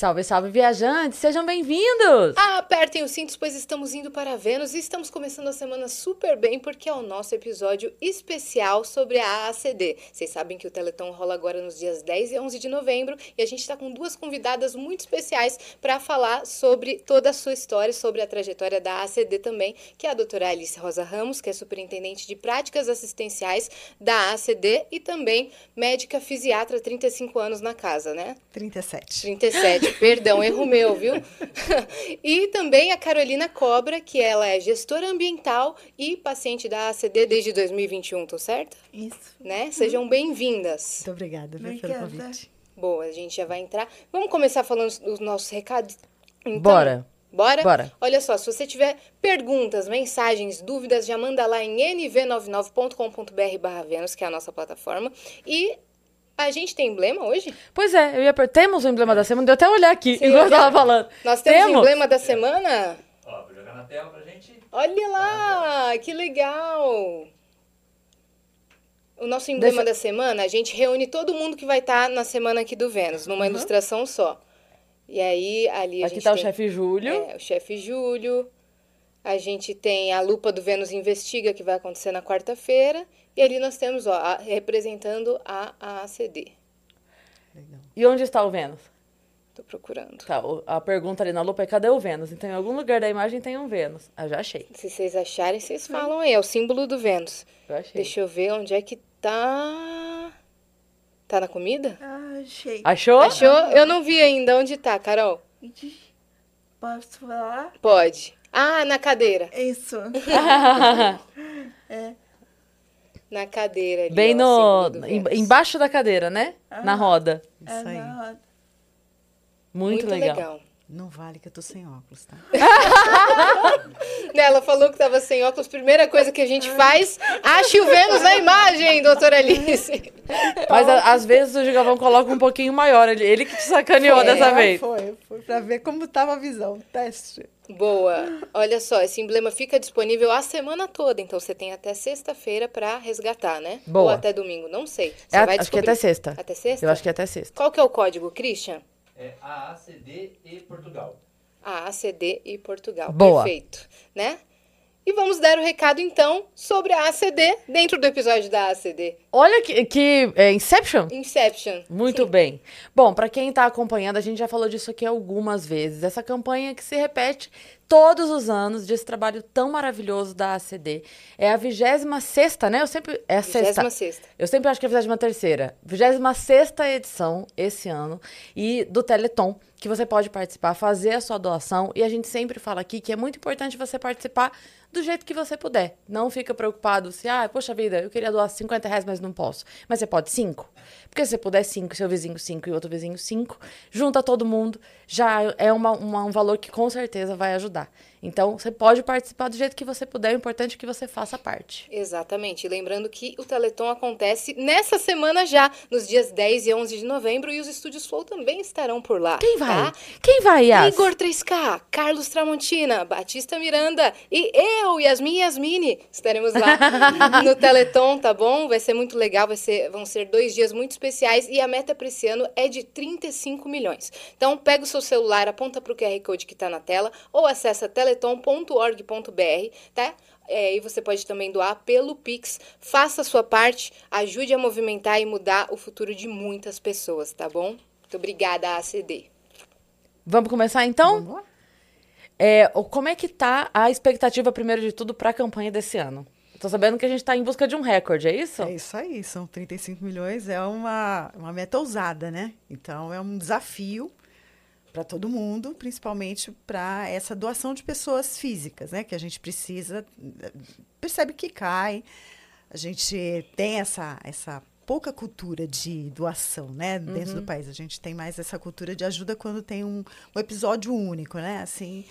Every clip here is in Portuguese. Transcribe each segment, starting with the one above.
Salve, salve, viajantes! Sejam bem-vindos! Apertem os cintos, pois estamos indo para Vênus e estamos começando a semana super bem, porque é o nosso episódio especial sobre a ACD. Vocês sabem que o Teleton rola agora nos dias 10 e 11 de novembro e a gente está com duas convidadas muito especiais para falar sobre toda a sua história, sobre a trajetória da ACD também, que é a doutora Alice Rosa Ramos, que é superintendente de práticas assistenciais da ACD e também médica fisiatra, 35 anos na casa, né? 37. 37. Perdão, erro meu, viu? e também a Carolina Cobra, que ela é gestora ambiental e paciente da ACD desde 2021, tô certo? Isso. Né? Sejam bem-vindas. Muito obrigada viu, pelo convite. Boa, a gente já vai entrar. Vamos começar falando dos nossos recados? Então, Bora. Bora? Bora. Olha só, se você tiver perguntas, mensagens, dúvidas, já manda lá em nv99.com.br barra Vênus, que é a nossa plataforma. E a gente tem emblema hoje? Pois é, eu ia per... temos o emblema da semana, deu até olhar aqui, Sim, enquanto eu já- tava falando. Nós temos, Temos? o emblema da semana? Ó, vou jogar na tela pra gente. Olha lá, que legal! O nosso emblema Deixa- da semana, a gente reúne todo mundo que vai estar na semana aqui do Vênus, numa ilustração só. E aí, ali a Aqui gente tá o tem- chefe Júlio. É, o chefe Júlio. A gente tem a lupa do Vênus Investiga, que vai acontecer na quarta-feira. E ali nós temos, ó, a- representando a ACD. Legal. E onde está o Vênus? Tô procurando. Tá, o- a pergunta ali na lupa é cadê o Vênus? Então, em algum lugar da imagem tem um Vênus. Ah, já achei. Se vocês acharem, vocês falam aí. É o símbolo do Vênus. Eu achei. Deixa eu ver onde é que tá. Tá na comida? Ah, achei. Achou? Achou? Eu não vi ainda. Onde tá, Carol? Posso falar? Pode. Ah, na cadeira. Isso. Na cadeira ali. Bem ó, no. do em- embaixo da cadeira, né? Na roda. É Isso aí. na roda. Muito, legal. Não vale que eu tô sem óculos, tá? Né, Ela falou que tava sem óculos. Primeira coisa que a gente faz, ache o Vênus na imagem, doutora Alice. Mas a- às vezes o Gigavão coloca um pouquinho maior. Ele, ele que te sacaneou Foi, dessa É, vez. Foi, foi pra ver como tava a visão. Teste. Boa. Olha só, esse emblema fica disponível a semana toda, então você tem até sexta-feira pra resgatar, né? Boa. Ou até domingo, não sei. Você É, vai acho que é descobrir. até sexta. Até sexta? Eu acho que é até sexta. Qual que é o código, Christian? É AACD e Portugal. A ACD e Portugal. Boa. Perfeito, né? E vamos dar o recado então sobre a ACD dentro do episódio da ACD. Olha que, que é Inception. Inception. Muito bem. Bom, para quem tá acompanhando, a gente já falou disso aqui algumas vezes. Essa campanha que se repete todos os anos desse trabalho tão maravilhoso da ACD. É a 26 sexta, né? Eu sempre é a sexta. 26ª. Eu sempre acho que é a 23 terceira. 26 edição esse ano e do Teleton, que você pode participar, fazer a sua doação. E a gente sempre fala aqui que é muito importante você participar do jeito que você puder. Não fica preocupado se, ah, poxa vida, eu queria doar 50 reais, mas não posso. Mas você pode 5. Porque se você puder 5, seu vizinho 5 e outro vizinho 5, junta todo mundo, já é uma, uma- um valor que com certeza vai ajudar. Então, você pode participar do jeito que você puder, o importante é que você faça parte. Exatamente. E lembrando que o Teleton acontece nessa semana já, nos dias 10 e 11 de novembro, e os estúdios Flow também estarão por lá. Quem vai? tá? Quem vai, Yas? Igor 3K, Carlos Tramontina, Batista Miranda e eu, Yasmin Yasmini, estaremos lá no Teleton, tá bom? Vai ser muito legal, vai ser, vão ser dois dias muito especiais e a meta para esse ano é de 35 milhões. Então, pega o seu celular, aponta para o QR Code que está na tela ou acessa teleton.org.br, tá? É, e você pode também doar pelo Pix. Faça a sua parte, ajude a movimentar e mudar o futuro de muitas pessoas, tá bom? Muito obrigada, ACD. Vamos começar então? Vamos lá? É, o- como é que tá a expectativa, primeiro de tudo, para a campanha desse ano? Tô sabendo que a gente tá em busca de um recorde, é isso? É isso aí, são 35 milhões, é uma, uma meta ousada, né? Então é um desafio para todo mundo, principalmente para essa doação de pessoas físicas, né? Que a gente precisa, percebe que cai, a gente tem essa, essa pouca cultura de doação, né? Dentro do país, a gente tem mais essa cultura de ajuda quando tem um, um episódio único, né? Assim,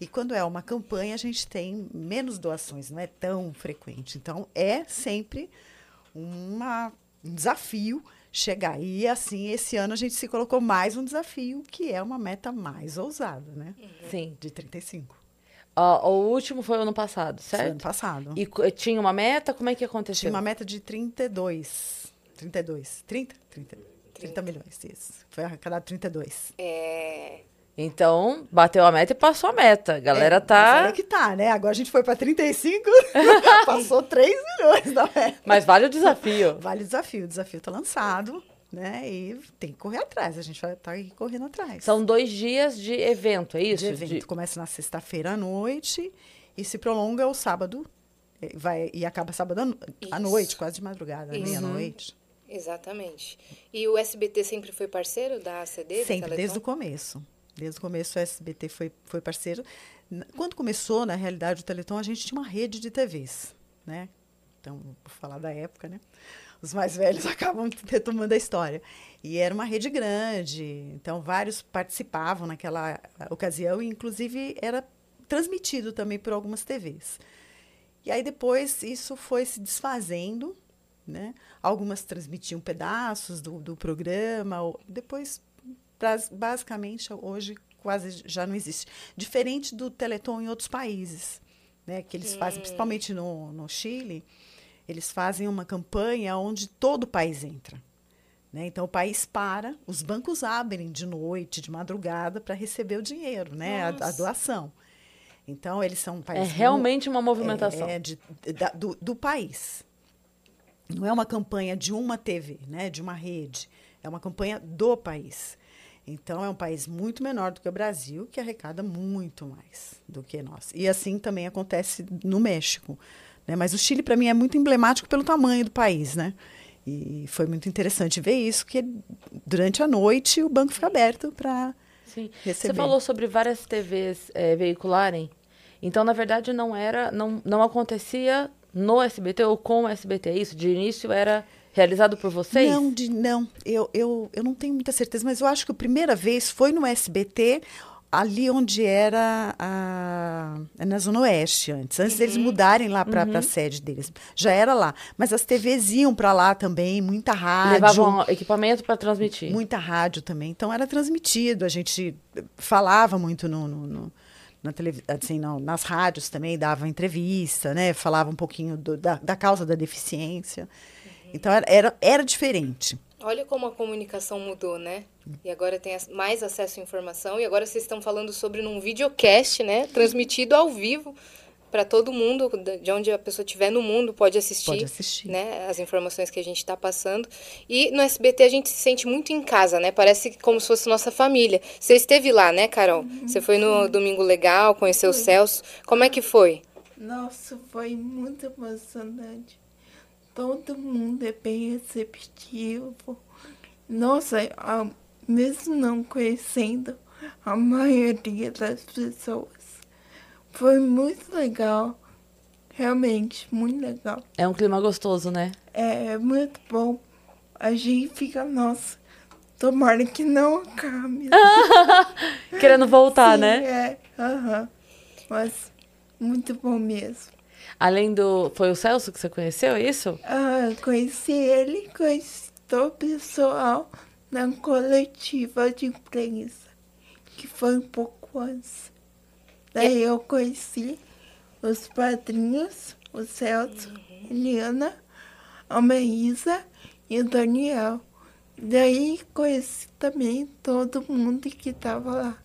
e quando é uma campanha, a gente tem menos doações, não é tão frequente. Então, é sempre uma, um desafio chegar. E assim, esse ano a gente se colocou mais um desafio, que é uma meta mais ousada, né? Sim. De 35. Ó, o último foi o ano passado, Foi ano certo? passado. E tinha uma meta? Como é que aconteceu? Tinha uma meta de 32. 32. 30? 30. 30 milhões, isso. Foi arrecadado 32. É... Então, bateu a meta e passou a meta. A galera É, tá. Mas aí que tá, né? Agora a gente foi para 35, passou 3 milhões da meta. Mas vale o desafio. Vale o desafio. O desafio tá lançado, né? E tem que correr atrás. A gente vai estar aí correndo atrás. São dois dias de evento, é isso? de evento. Começa na sexta-feira à noite e se prolonga o sábado. eh, Vai, e acaba sábado à noite, quase de madrugada, meia-noite. Exatamente. E o SBT sempre foi parceiro da ACD? Sempre, desde o começo. Desde o começo o SBT foi, foi parceiro. Quando começou, na realidade, o Teleton, a gente tinha uma rede de TVs, né? Então, vou falar da época, né? Os mais velhos acabam retomando a história. E era uma rede grande, então vários participavam naquela ocasião, e inclusive era transmitido também por algumas TVs. E aí depois isso foi se desfazendo, né? Algumas transmitiam pedaços do, do programa, depois basicamente hoje quase já não existe. Diferente do Teleton em outros países, né? Que eles fazem, principalmente no, no Chile, eles fazem uma campanha onde todo o país entra. Né? Então o país para, os bancos abrem de noite, de madrugada, para receber o dinheiro, né? A, a doação. Então eles são um É país mu- realmente uma movimentação. é, de- da- do, do país. Não é uma campanha de uma TV, né, de uma rede. É uma campanha do país. Então, é um país muito menor do que o Brasil, que arrecada muito mais do que nós. E assim também acontece no México. Né? Mas o Chile, para mim, é muito emblemático pelo tamanho do país. Né? E foi muito interessante ver isso, que durante a noite o banco fica aberto para receber. Você falou sobre várias TVs eh, veicularem. Então, na verdade, não era, não, não acontecia no SBT ou com o SBT, é isso? De início era realizado por vocês? Não, de, não. Eu, eu, eu não tenho muita certeza, mas eu acho que a primeira vez foi no SBT, ali onde era a, é na Zona Oeste antes, antes deles mudarem lá para a sede deles. Já era lá. Mas as TVs iam para lá também, muita rádio. Levavam equipamento para transmitir. Muita rádio também. Então era transmitido, a gente falava muito no, no- no- na televi- assim, não, nas rádios também, dava entrevista, né? Falava um pouquinho do- da, da causa da deficiência. Então era, era, era diferente. Olha como a comunicação mudou, né? E agora tem mais acesso à informação. E agora vocês estão falando sobre num videocast, né? Transmitido ao vivo para todo mundo, de onde a pessoa estiver no mundo, pode assistir, Pode assistir. né? As informações que a gente está passando. E no SBT a gente se sente muito em casa, né? Parece como se fosse nossa família. Você esteve lá, né, Carol? Você foi no Domingo Legal, conheceu o Celso. Como é que foi? Nossa, foi muito emocionante. Todo mundo é bem receptivo. Nossa, a- mesmo não conhecendo a maioria das pessoas, foi muito legal. Realmente, muito legal. É um clima gostoso, né? É muito bom. A gente fica, nossa, tomara que não acabe. Querendo voltar, Sim, né? É, aham. Mas muito bom mesmo. Além do. Foi o Celso que você conheceu, é isso? Ah, conheci ele, conheci todo o pessoal na coletiva de imprensa, que foi um pouco antes. Daí eu conheci os padrinhos, o Celso, a Eliana, a Maísa e o Daniel. Daí conheci também todo mundo que estava lá.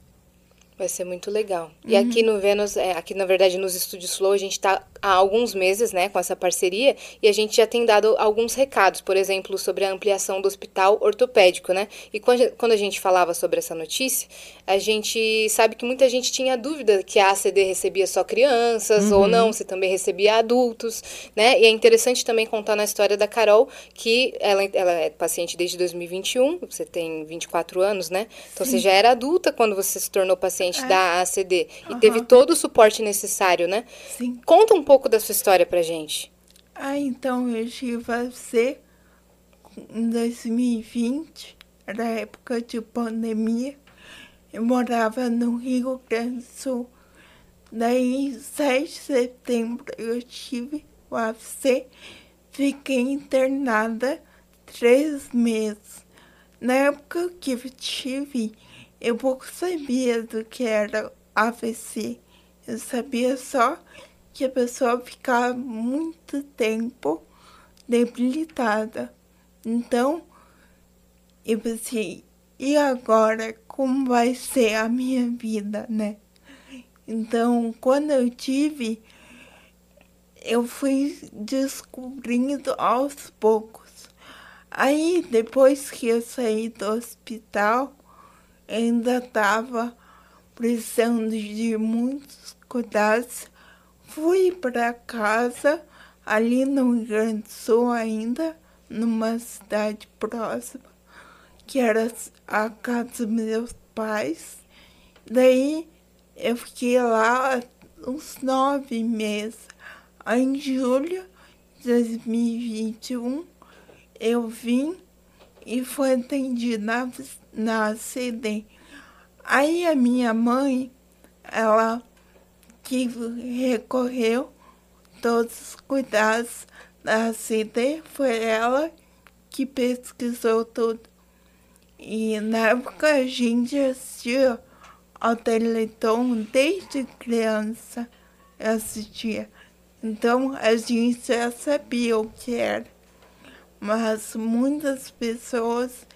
Vai ser muito legal. E aqui no Vênus, é, aqui na verdade nos estúdios Flow, a gente está há alguns meses, né, com essa parceria e a gente já tem dado alguns recados, por exemplo, sobre a ampliação do hospital ortopédico, né? E quando a gente falava sobre essa notícia, a gente sabe que muita gente tinha dúvida que a ACD recebia só crianças ou não, se também recebia adultos, né? E é interessante também contar na história da Carol que ela, ela é paciente desde 2021, você tem 24 anos, né? Então você já era adulta quando você se tornou paciente da ACD e teve todo o suporte necessário, né? Sim. Conta um pouco da sua história pra gente. Ah, então eu tive a ser em 2020, era época de pandemia. Eu morava no Rio Grande do Sul. Daí, em 7 de setembro, eu tive o AVC. Fiquei internada três meses. Na época que eu tive, eu pouco sabia do que era AVC. Eu sabia só que a pessoa ficava muito tempo debilitada. Então, eu pensei, e agora como vai ser a minha vida, né? Então, quando eu tive, eu fui descobrindo aos poucos. Aí, depois que eu saí do hospital, ainda estava precisando de muitos cuidados. Fui para casa, ali no Grande Sul ainda, numa cidade próxima, que era a casa dos meus pais. Daí eu fiquei lá uns nove meses. Aí, em julho de 2021, eu vim e fui atendida na, na CD. Aí a minha mãe, ela que recorreu todos os cuidados da CD, foi ela que pesquisou tudo. E na época a gente assistia ao Teleton desde criança, assistia. Então a gente já sabia o que era. Mas muitas pessoas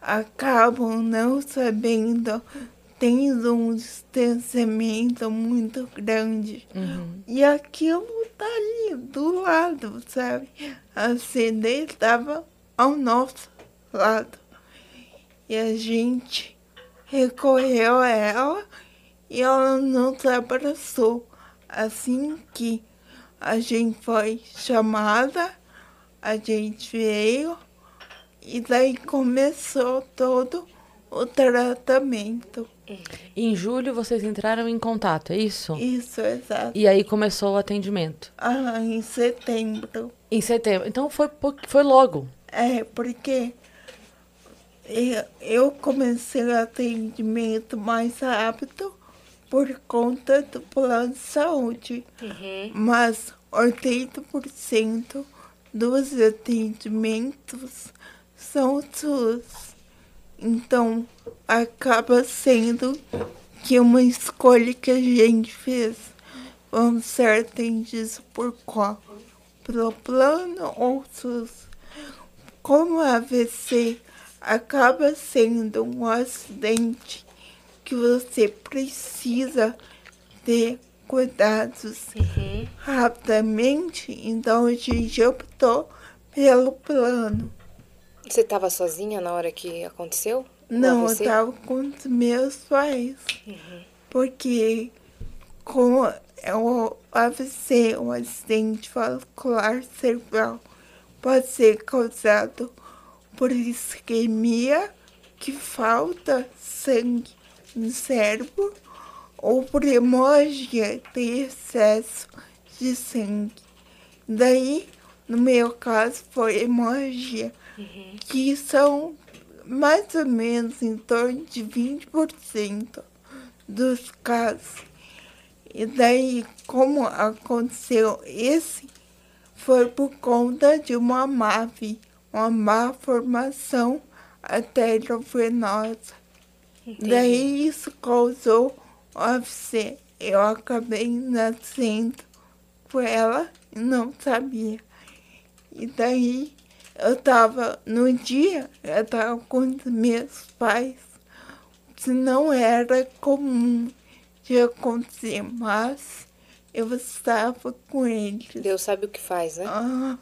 acabam não sabendo, tendo um distanciamento muito grande. Uhum. E aquilo tá ali do lado, sabe? A CD estava ao nosso lado. E a gente recorreu a ela e ela nos abraçou. Assim que a gente foi chamada, a gente veio e daí começou todo o tratamento. Em julho vocês entraram em contato, é isso? Isso, exato. E aí começou o atendimento. Ah, em setembro. Em setembro. Então foi, foi logo. É, porque eu, eu comecei o atendimento mais rápido por conta do plano de saúde. Uhum. Mas 80% dos atendimentos são SUS. Então, acaba sendo que uma escolha que a gente fez. Vamos ser atendidos por qual? Pelo plano ou SUS? Como a AVC acaba sendo um acidente que você precisa ter cuidados rapidamente, então a gente optou pelo plano. Você estava sozinha na hora que aconteceu? Não, eu AVC? tava com os meus pais. Porque com é o AVC, um acidente vascular cerebral, pode ser causado por isquemia, que falta sangue no cérebro, ou por hemorragia, ter excesso de sangue. Daí, no meu caso, foi hemorragia, que são mais ou menos em torno de 20% dos casos. E daí, como aconteceu esse, foi por conta de uma MAV, uma má formação arteriovenosa. Daí isso causou AVC. Eu acabei nascendo com ela e não sabia. E daí eu tava no dia, eu tava com os meus pais. Se não era comum de acontecer, mas eu estava com eles. Deus sabe o que faz, né? Ah,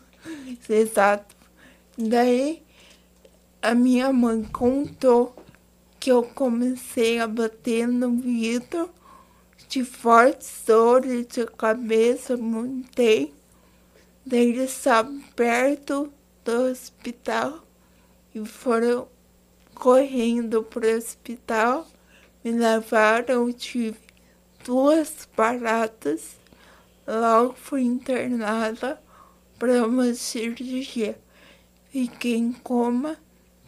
exato. Daí a minha mãe contou que eu comecei a bater no vidro de fortes dores de cabeça, montei. Daí eles estavam perto do hospital e foram correndo para o hospital. Me levaram, tive duas paradas. Logo fui internada para uma cirurgia. Fiquei em coma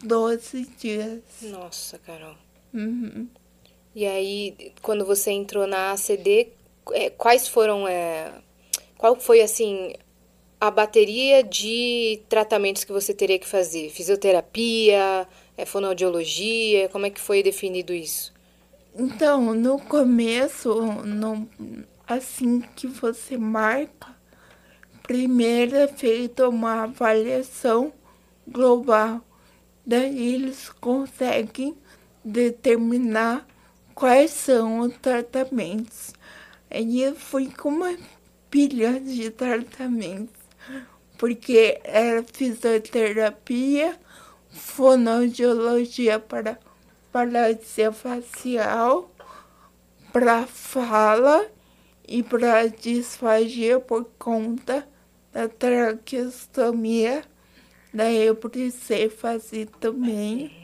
12 dias. Nossa, Carol. Uhum. E aí, quando você entrou na ACD, é, quais foram. é, qual foi, assim, a bateria de tratamentos que você teria que fazer? Fisioterapia, é, fonoaudiologia? Como é que foi definido isso? Então, no começo, no, assim que você marca, primeiro é feita uma avaliação global daí eles conseguem determinar quais são os tratamentos. Aí eu fui com uma pilha de tratamentos, porque era fisioterapia, fonoaudiologia para paralisia facial, para fala e para disfagia por conta da traqueostomia. Daí eu precisei fazer também.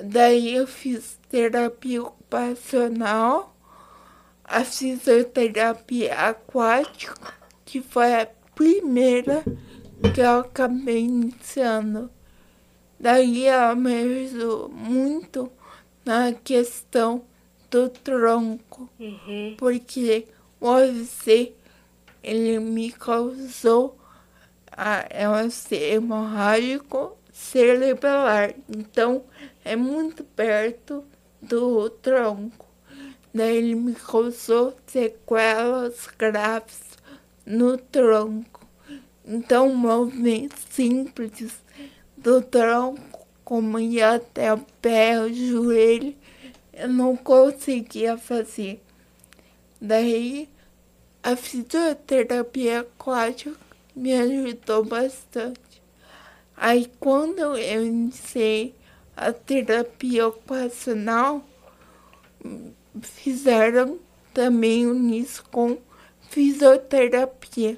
Daí eu fiz terapia ocupacional, a fisioterapia aquática, que foi a primeira que eu acabei iniciando. Daí ela me ajudou muito na questão do tronco, Uhum. porque o AVC ele me causou a, é um AVC hemorrágico cerebral, então é muito perto do tronco. Daí ele me causou sequelas graves no tronco. Então, um movimento simples do tronco, como ir até o pé, o joelho, eu não conseguia fazer. Daí, a fisioterapia aquática me ajudou bastante. Aí, quando eu iniciei a terapia ocupacional, fizeram também isso com fisioterapia,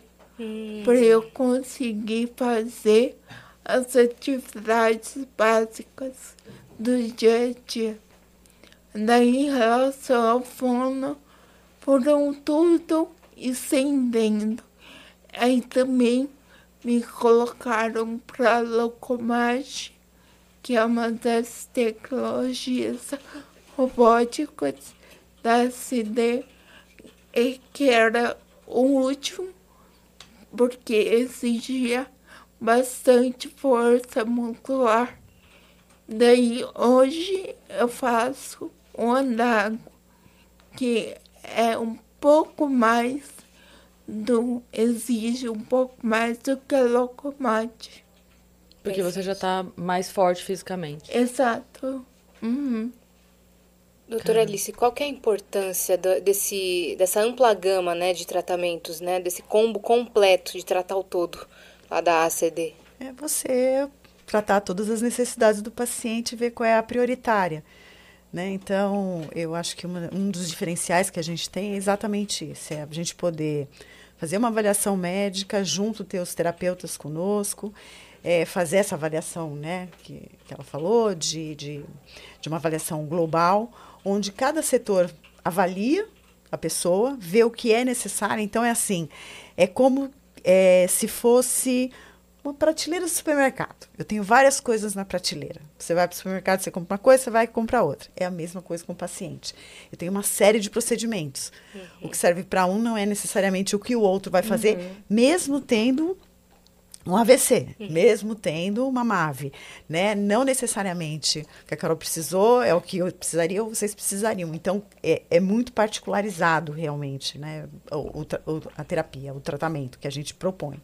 para eu conseguir fazer as atividades básicas do dia a dia. Daí, em relação ao fono, foram tudo estendendo. Aí também me colocaram para locomagem, que é uma das tecnologias robóticas da CD, e que era o último, porque exigia bastante força muscular. Daí hoje eu faço o andago, que é um pouco mais do. exige um pouco mais do que a locomate. Porque você já tá mais forte fisicamente. Exato. Uhum. Doutora Alice, qual que é a importância do- desse, dessa ampla gama né, de tratamentos, né, desse combo completo de tratar o todo lá da ACD? É você tratar todas as necessidades do paciente e ver qual é a prioritária. Né? Então, eu acho que uma- um dos diferenciais que a gente tem é exatamente isso: é a gente poder fazer uma avaliação médica junto ter os terapeutas conosco, é, fazer essa avaliação né, que, que ela falou, de, de, de uma avaliação global, onde cada setor avalia a pessoa, vê o que é necessário. Então, é assim: é como é, se fosse uma prateleira do supermercado. Eu tenho várias coisas na prateleira. Você vai para o supermercado, você compra uma coisa, você vai e compra outra. É a mesma coisa com o paciente. Eu tenho uma série de procedimentos. O que serve para um não é necessariamente o que o outro vai fazer, mesmo tendo um AVC, mesmo tendo uma MAVE, né? Não necessariamente o que a Carol precisou é o que eu precisaria ou vocês precisariam. Então, é, é muito particularizado realmente, né? O, o a terapia, o tratamento que a gente propõe.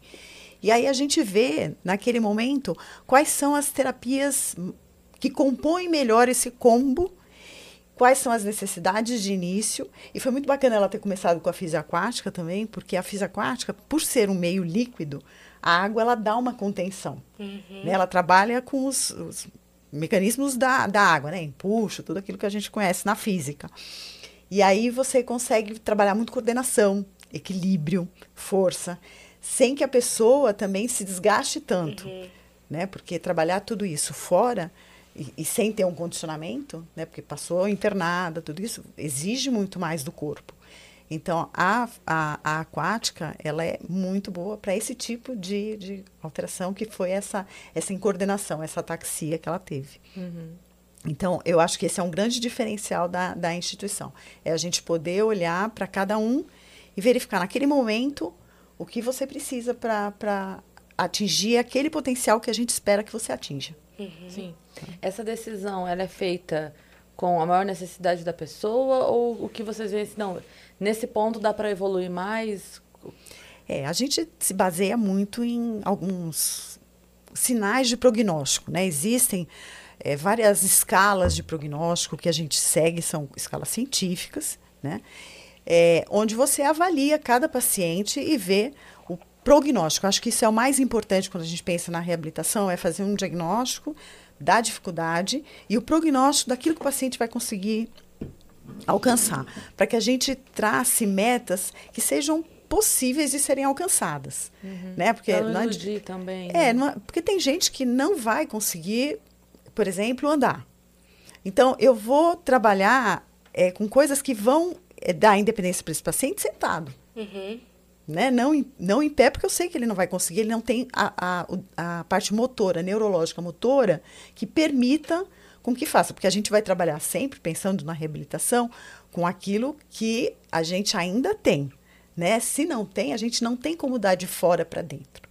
E aí a gente vê, naquele momento, quais são as terapias que compõem melhor esse combo quais são as necessidades de início. E foi muito bacana ela ter começado com a física aquática também, porque a física aquática, por ser um meio líquido, a água ela dá uma contenção. Né? Ela trabalha com os, os mecanismos da, da água, né? Empuxo, tudo aquilo que a gente conhece na física. E aí você consegue trabalhar muito coordenação, equilíbrio, força, sem que a pessoa também se desgaste tanto, né? Porque trabalhar tudo isso fora e, e sem ter um condicionamento, né? Porque passou internada, tudo isso exige muito mais do corpo. Então a, a, a aquática ela é muito boa para esse tipo de, de alteração que foi essa essa incoordenação, essa ataxia que ela teve. Então, eu acho que esse é um grande diferencial da, da instituição. É a gente poder olhar para cada um e verificar naquele momento o que você precisa para atingir aquele potencial que a gente espera que você atinja. Sim. Essa decisão, ela é feita com a maior necessidade da pessoa ou o que vocês veem assim, não, nesse ponto dá para evoluir mais? É, a gente se baseia muito em alguns sinais de prognóstico, né? Existem é, várias escalas de prognóstico que a gente segue, são escalas científicas, né? É, onde você avalia cada paciente e vê o prognóstico. Acho que isso é o mais importante quando a gente pensa na reabilitação, é fazer um diagnóstico da dificuldade e o prognóstico daquilo que o paciente vai conseguir alcançar, para que a gente trace metas que sejam possíveis de serem alcançadas, uhum. né? Porque pra não é, também. É, não, porque tem gente que não vai conseguir, por exemplo, andar. Então eu vou trabalhar é, com coisas que vão é, dar independência para esse paciente sentado. Uhum. Né? Não, em, não em pé, porque eu sei que ele não vai conseguir, ele não tem a, a, a parte motora, neurológica motora, que permita com que faça, porque a gente vai trabalhar sempre pensando na reabilitação com aquilo que a gente ainda tem, né? Se não tem, a gente não tem como dar de fora para dentro,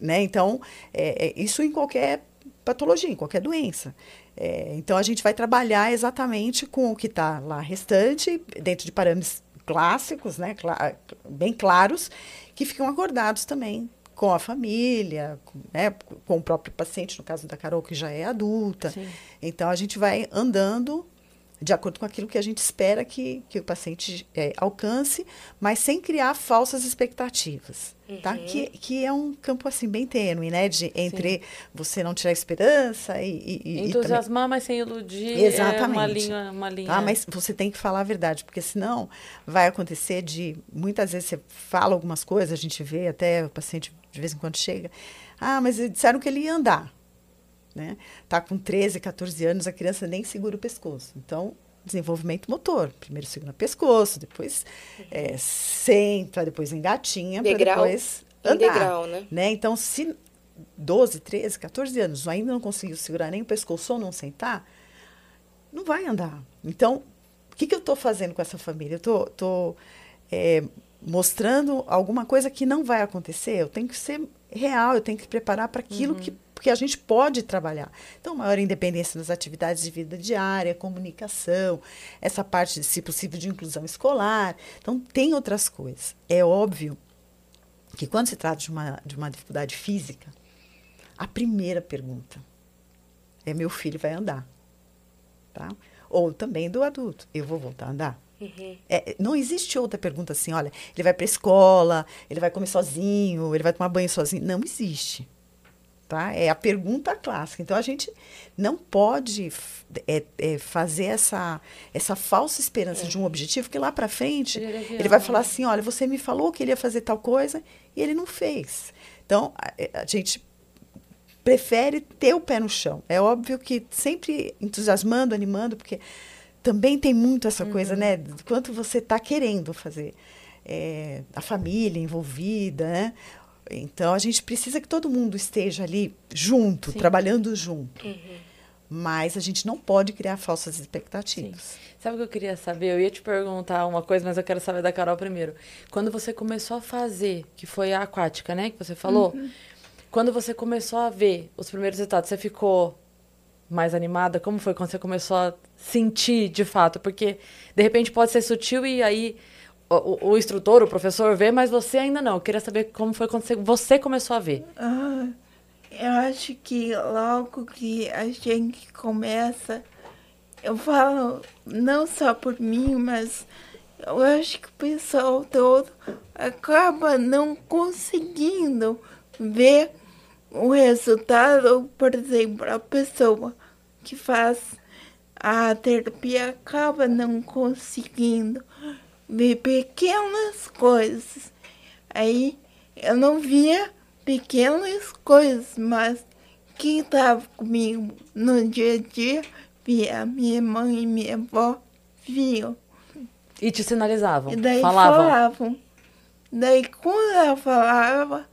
né? Então, é, é, isso em qualquer patologia, em qualquer doença. É, então, a gente vai trabalhar exatamente com o que está lá restante, dentro de parâmetros clássicos, né? Clá bem claros, que ficam acordados também com a família, com, né, com o próprio paciente, no caso da Carol, que já é adulta. Sim. Então, a gente vai andando de acordo com aquilo que a gente espera que, que o paciente é, alcance, mas sem criar falsas expectativas, tá? uhum. tá? Que, que é um campo, assim, bem tênue, né? De, entre Sim. você não tirar esperança e... e Entusiasmar, mas sem iludir. Exatamente. É uma linha... Uma linha... Tá? Mas você tem que falar a verdade, porque senão vai acontecer de... Muitas vezes você fala algumas coisas, a gente vê até o paciente de vez em quando chega. Ah, mas disseram que ele ia andar. Né? Tá com 13, 14 anos, a criança nem segura o pescoço. Então, desenvolvimento motor. Primeiro segura o pescoço, depois é, senta, depois engatinha, para depois andar. Degrau, né? né? Então, se 12, 13, 14 anos ainda não conseguiu segurar nem o pescoço ou não sentar, não vai andar. Então, o que, que eu estou fazendo com essa família? Eu estou é, mostrando alguma coisa que não vai acontecer. Eu tenho que ser real, eu tenho que preparar para aquilo uhum. que, que a gente pode trabalhar. Então, maior independência nas atividades de vida diária, comunicação, essa parte, se possível, de inclusão escolar. Então, tem outras coisas. É óbvio que quando se trata de uma, de uma dificuldade física, a primeira pergunta é: meu filho vai andar? Tá? Ou também do adulto: eu vou voltar a andar? Uhum. É, não existe outra pergunta assim, olha, ele vai para a escola, ele vai comer sozinho, ele vai tomar banho sozinho. Não existe. Tá? É a pergunta clássica. Então a gente não pode é, é, fazer essa, essa falsa esperança é. de um objetivo, que lá para frente ele, vai falar assim: olha, você me falou que ele ia fazer tal coisa e ele não fez. Então a, é, a gente prefere ter o pé no chão. É óbvio que sempre entusiasmando, animando, porque também tem muito essa uhum. coisa, né? Do quanto você está querendo fazer. É, a família envolvida, né? Então, a gente precisa que todo mundo esteja ali junto, Sim. trabalhando junto. Uhum. Mas a gente não pode criar falsas expectativas. Sim. Sabe o que eu queria saber? Eu ia te perguntar uma coisa, mas eu quero saber da Carol primeiro. Quando você começou a fazer, que foi a aquática, né? Que você falou. Uhum. Quando você começou a ver os primeiros resultados, você ficou mais animada? Como foi quando você começou a sentir de fato? Porque de repente pode ser sutil e aí o, o instrutor, o professor vê, mas você ainda não. Eu queria saber como foi quando você começou a ver. Ah, eu acho que logo que a gente começa, eu falo não só por mim, mas eu acho que o pessoal todo acaba não conseguindo ver o resultado, por exemplo, a pessoa que faz a terapia acaba não conseguindo ver pequenas coisas. Aí eu não via pequenas coisas, mas quem estava comigo no dia a dia via minha mãe e minha avó viam. E te sinalizavam? E daí falavam. falavam. Daí quando ela falava,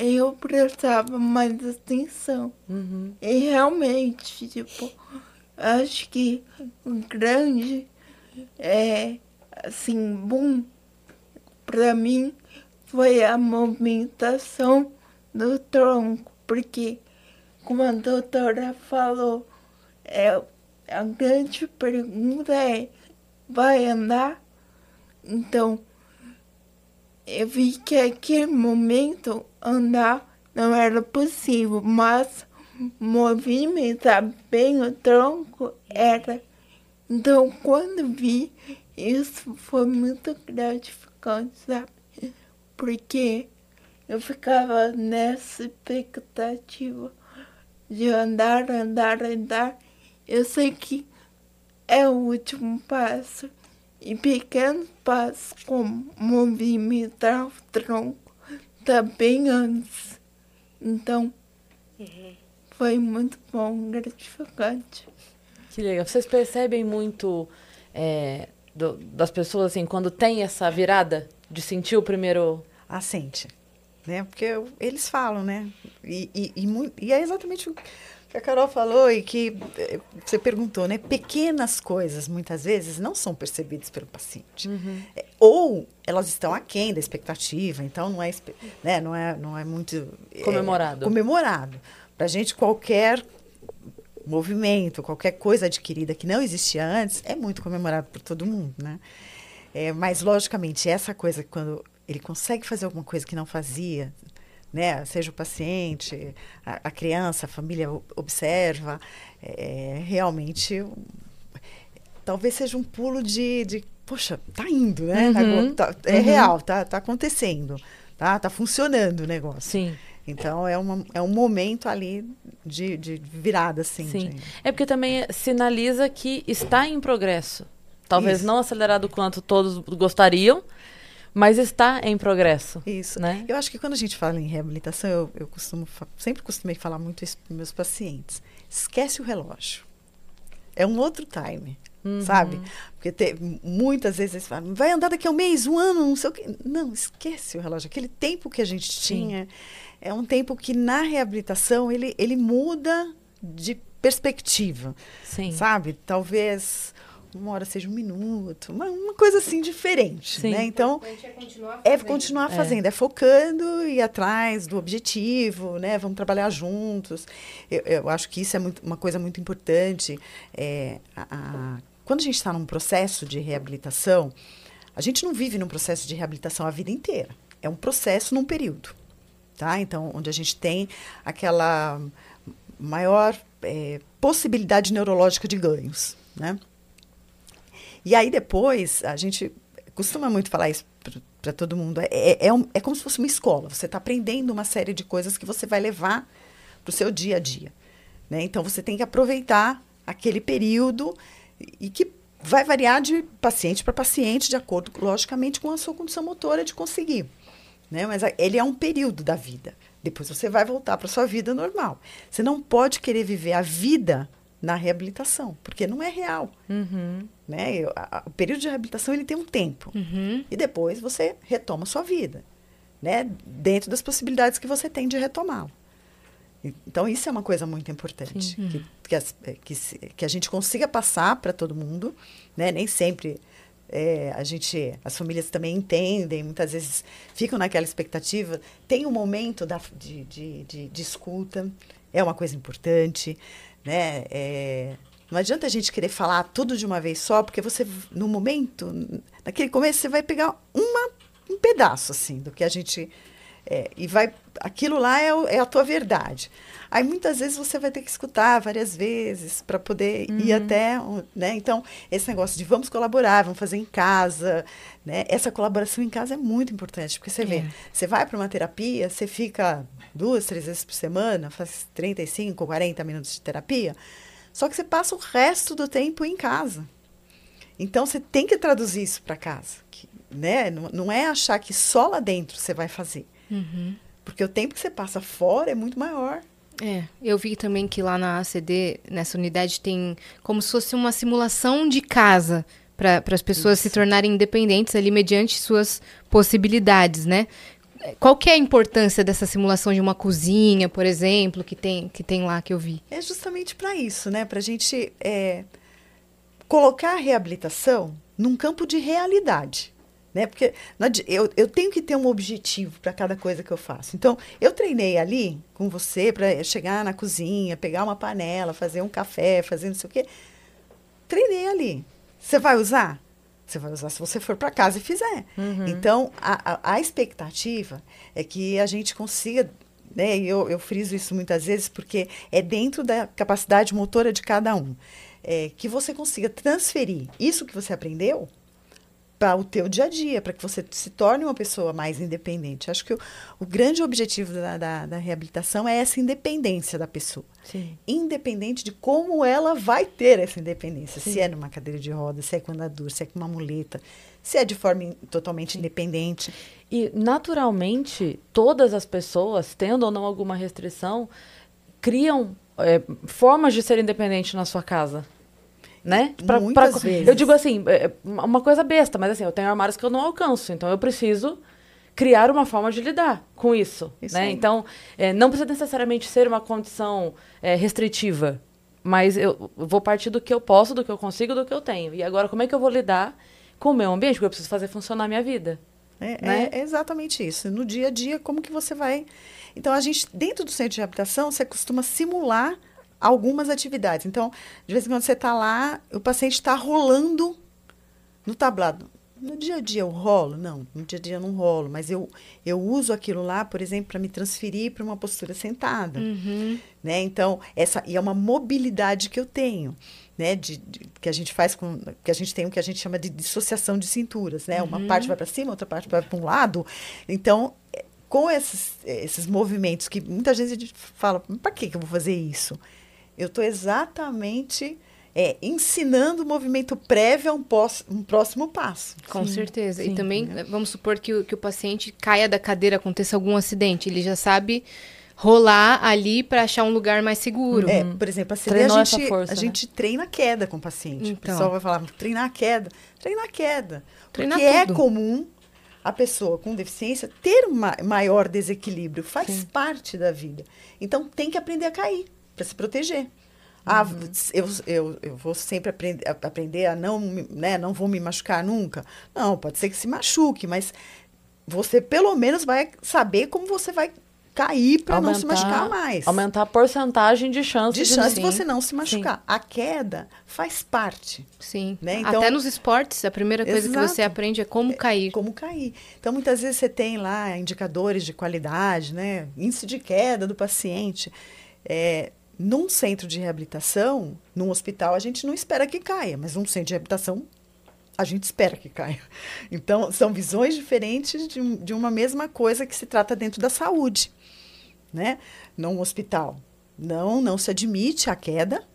eu prestava mais atenção. Uhum. E realmente, tipo, acho que o grande é assim, bom para mim foi a movimentação do tronco, porque como a doutora falou, é, a grande pergunta é, vai andar? Então, eu vi que aquele momento andar não era possível, mas movimentar bem o tronco era. Então, quando vi, isso foi muito gratificante, sabe? Porque eu ficava nessa expectativa de andar, andar, andar. Eu sei que é o último passo e pequenos passos como movimentar o tronco também antes. Então, uhum. foi muito bom, gratificante. Que legal. Vocês percebem muito é, do, das pessoas, assim, quando tem essa virada de sentir o primeiro... Assente, né? Porque eles falam, né? E, e, e, e é exatamente o que a Carol falou e que eh, você perguntou, né? Pequenas coisas, muitas vezes, não são percebidas pelo paciente. Uhum. É, ou elas estão aquém da expectativa, então não é, né, não é, não é muito... Comemorado. É, comemorado. Para a gente, qualquer movimento, qualquer coisa adquirida que não existia antes, é muito comemorado por todo mundo, né? É, mas, logicamente, essa coisa, quando ele consegue fazer alguma coisa que não fazia, né? Seja o paciente, a, a criança, a família observa, é, realmente talvez seja um pulo de, de poxa, tá indo, né? Uhum. Tá, é uhum. real, tá, tá acontecendo, tá, tá funcionando o negócio. Sim. Então é, uma, é um momento ali de, de virada, assim. Sim. De... É porque também sinaliza que está em progresso. Talvez Isso. não acelerado quanto todos gostariam, mas está em progresso. Isso. Né? Eu acho que quando a gente fala em reabilitação, eu, eu costumo, sempre costumei falar muito isso para meus pacientes. Esquece o relógio. É um outro time. Uhum. Sabe? Porque te, muitas vezes eles falam, vai andar daqui a um mês, um ano, não sei o quê. Não, esquece o relógio. Aquele tempo que a gente Sim. tinha é um tempo que na reabilitação ele, ele muda de perspectiva. Sim. Sabe? Talvez uma hora seja um minuto, uma, uma coisa assim diferente, Sim. né? Então é continuar fazendo, é, continuar fazendo, é. é focando e ir atrás do objetivo, né? Vamos trabalhar juntos. Eu, eu acho que isso é muito, uma coisa muito importante. É, a, a, quando a gente está num processo de reabilitação, a gente não vive num processo de reabilitação a vida inteira. É um processo num período, tá? Então, onde a gente tem aquela maior é, possibilidade neurológica de ganhos, né? E aí depois, a gente costuma muito falar isso para todo mundo, é, é, é, um, é, como se fosse uma escola. Você está aprendendo uma série de coisas que você vai levar para o seu dia a dia. Né? Então, você tem que aproveitar aquele período e que vai variar de paciente para paciente, de acordo, logicamente, com a sua condição motora de conseguir. Né? Mas ele é um período da vida. Depois você vai voltar para sua vida normal. Você não pode querer viver a vida na reabilitação, porque não é real. Uhum. Né? Eu, a, o período de reabilitação ele tem um tempo. Uhum. E depois você retoma a sua vida, né? dentro das possibilidades que você tem de retomá-lo. Então, isso é uma coisa muito importante. Que, que, as, é, que, que, a gente consiga passar para todo mundo. Né? Nem sempre é, a gente, as famílias também entendem, muitas vezes ficam naquela expectativa. Tem um momento da, de, de, de, de escuta, é uma coisa importante né? É, não adianta a gente querer falar tudo de uma vez só, porque você, no momento, naquele começo, você vai pegar uma, um pedaço, assim, do que a gente... É, e vai... Aquilo lá é, é, a tua verdade. Aí, muitas vezes, você vai ter que escutar várias vezes para poder uhum. ir até... Né? Então, esse negócio de vamos colaborar, vamos fazer em casa, né? Essa colaboração em casa é muito importante, porque você é. vê, você vai para uma terapia, você fica duas, três vezes por semana, faz 35, 40 minutos de terapia, só que você passa o resto do tempo em casa. Então você tem que traduzir isso para casa, que, né? Não, não, é achar que só lá dentro você vai fazer, uhum. porque o tempo que você passa fora é muito maior. É, eu vi também que lá na ACD, nessa unidade, tem como se fosse uma simulação de casa para as pessoas Isso. se tornarem independentes ali mediante suas possibilidades, né? Qual que é a importância dessa simulação de uma cozinha, por exemplo, que tem, que tem lá que eu vi? É justamente para isso, né? Para a gente é, colocar a reabilitação num campo de realidade. Né? Porque eu, eu tenho que ter um objetivo para cada coisa que eu faço. Então, eu treinei ali com você para chegar na cozinha, pegar uma panela, fazer um café, fazer não sei o quê. Treinei ali. Você vai usar? Você vai usar se você for para casa e fizer. Uhum. Então, a, a, a, expectativa é que a gente consiga né? E eu, eu friso isso muitas vezes porque é dentro da capacidade motora de cada um. É, que você consiga transferir isso que você aprendeu para o teu dia a dia, para que você se torne uma pessoa mais independente. Acho que o, o grande objetivo da, da, da, reabilitação é essa independência da pessoa. Sim. Independente de como ela vai ter essa independência. Sim. Se é numa cadeira de rodas, se é com andador, se é com uma muleta, se é de forma in, totalmente Sim. independente. E, naturalmente, todas as pessoas, tendo ou não alguma restrição, criam é, formas de ser independente na sua casa né? Pra, Muitas pra, vezes. Eu digo assim, é, é uma coisa besta, mas assim, eu tenho armários que eu não alcanço, então eu preciso criar uma forma de lidar com isso, isso né? Aí. Então, é, não precisa necessariamente ser uma condição é, restritiva, mas eu vou partir do que eu posso, do que eu consigo, do que eu tenho. E agora, como é que eu vou lidar com o meu ambiente? Porque eu preciso fazer funcionar a minha vida. É, né? é, exatamente isso. No dia a dia, como que você vai... Então, a gente, dentro do centro de habitação, você costuma simular algumas atividades. Então, de vez em quando você está lá, o paciente está rolando no tablado. No dia a dia eu rolo? Não, no dia a dia eu não rolo, mas eu, eu uso aquilo lá, por exemplo, para me transferir para uma postura sentada. Uhum. Né? Então, essa e é uma mobilidade que eu tenho. Né, de, de, que a gente faz com que a gente tem o que a gente chama de dissociação de cinturas, né? Uhum. Uma parte vai para cima, outra parte vai para um lado. Então, é, com esses, esses movimentos que muitas vezes a gente fala, para que eu vou fazer isso? Eu estou exatamente é, ensinando o movimento prévio a um, pós, um próximo passo. Com sim, certeza. Sim, e também, vamos supor que o, que o paciente caia da cadeira, aconteça algum acidente. Ele já sabe rolar ali para achar um lugar mais seguro. É, por exemplo, a CD, a gente, força, a né? gente treina a queda com o paciente. Então. O pessoal vai falar, treinar a queda. Treinar a queda. Treinar porque é tudo. é comum a pessoa com deficiência ter uma maior desequilíbrio. Faz Sim. parte da vida. Então, tem que aprender a cair para se proteger. Ah, uhum. eu, eu, eu vou sempre aprender, aprender a não, né, não vou me machucar nunca. Não, pode ser que se machuque, mas você pelo menos vai saber como você vai cair para não se machucar mais. Aumentar a porcentagem de chance de, chance de você não se machucar. Sim. A queda faz parte. Sim. Né? Então, Até nos esportes, a primeira coisa exato. que você aprende é como cair. É, como cair. Então, muitas vezes você tem lá indicadores de qualidade, né? Índice de queda do paciente. É, num centro de reabilitação, num hospital, a gente não espera que caia, mas num centro de reabilitação, a gente espera que caia. Então, são visões diferentes de, de uma mesma coisa que se trata dentro da saúde, né? Num hospital. Não, não se admite a queda,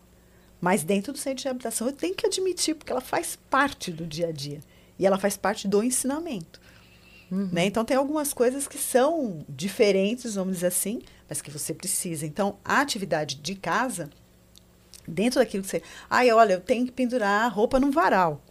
mas dentro do centro de reabilitação eu tenho que admitir, porque ela faz parte do dia a dia. E ela faz parte do ensinamento. Uhum. Né? Então, tem algumas coisas que são diferentes, vamos dizer assim, mas que você precisa. Então, a atividade de casa, dentro daquilo que você. Ai, olha, eu tenho que pendurar a roupa num varal.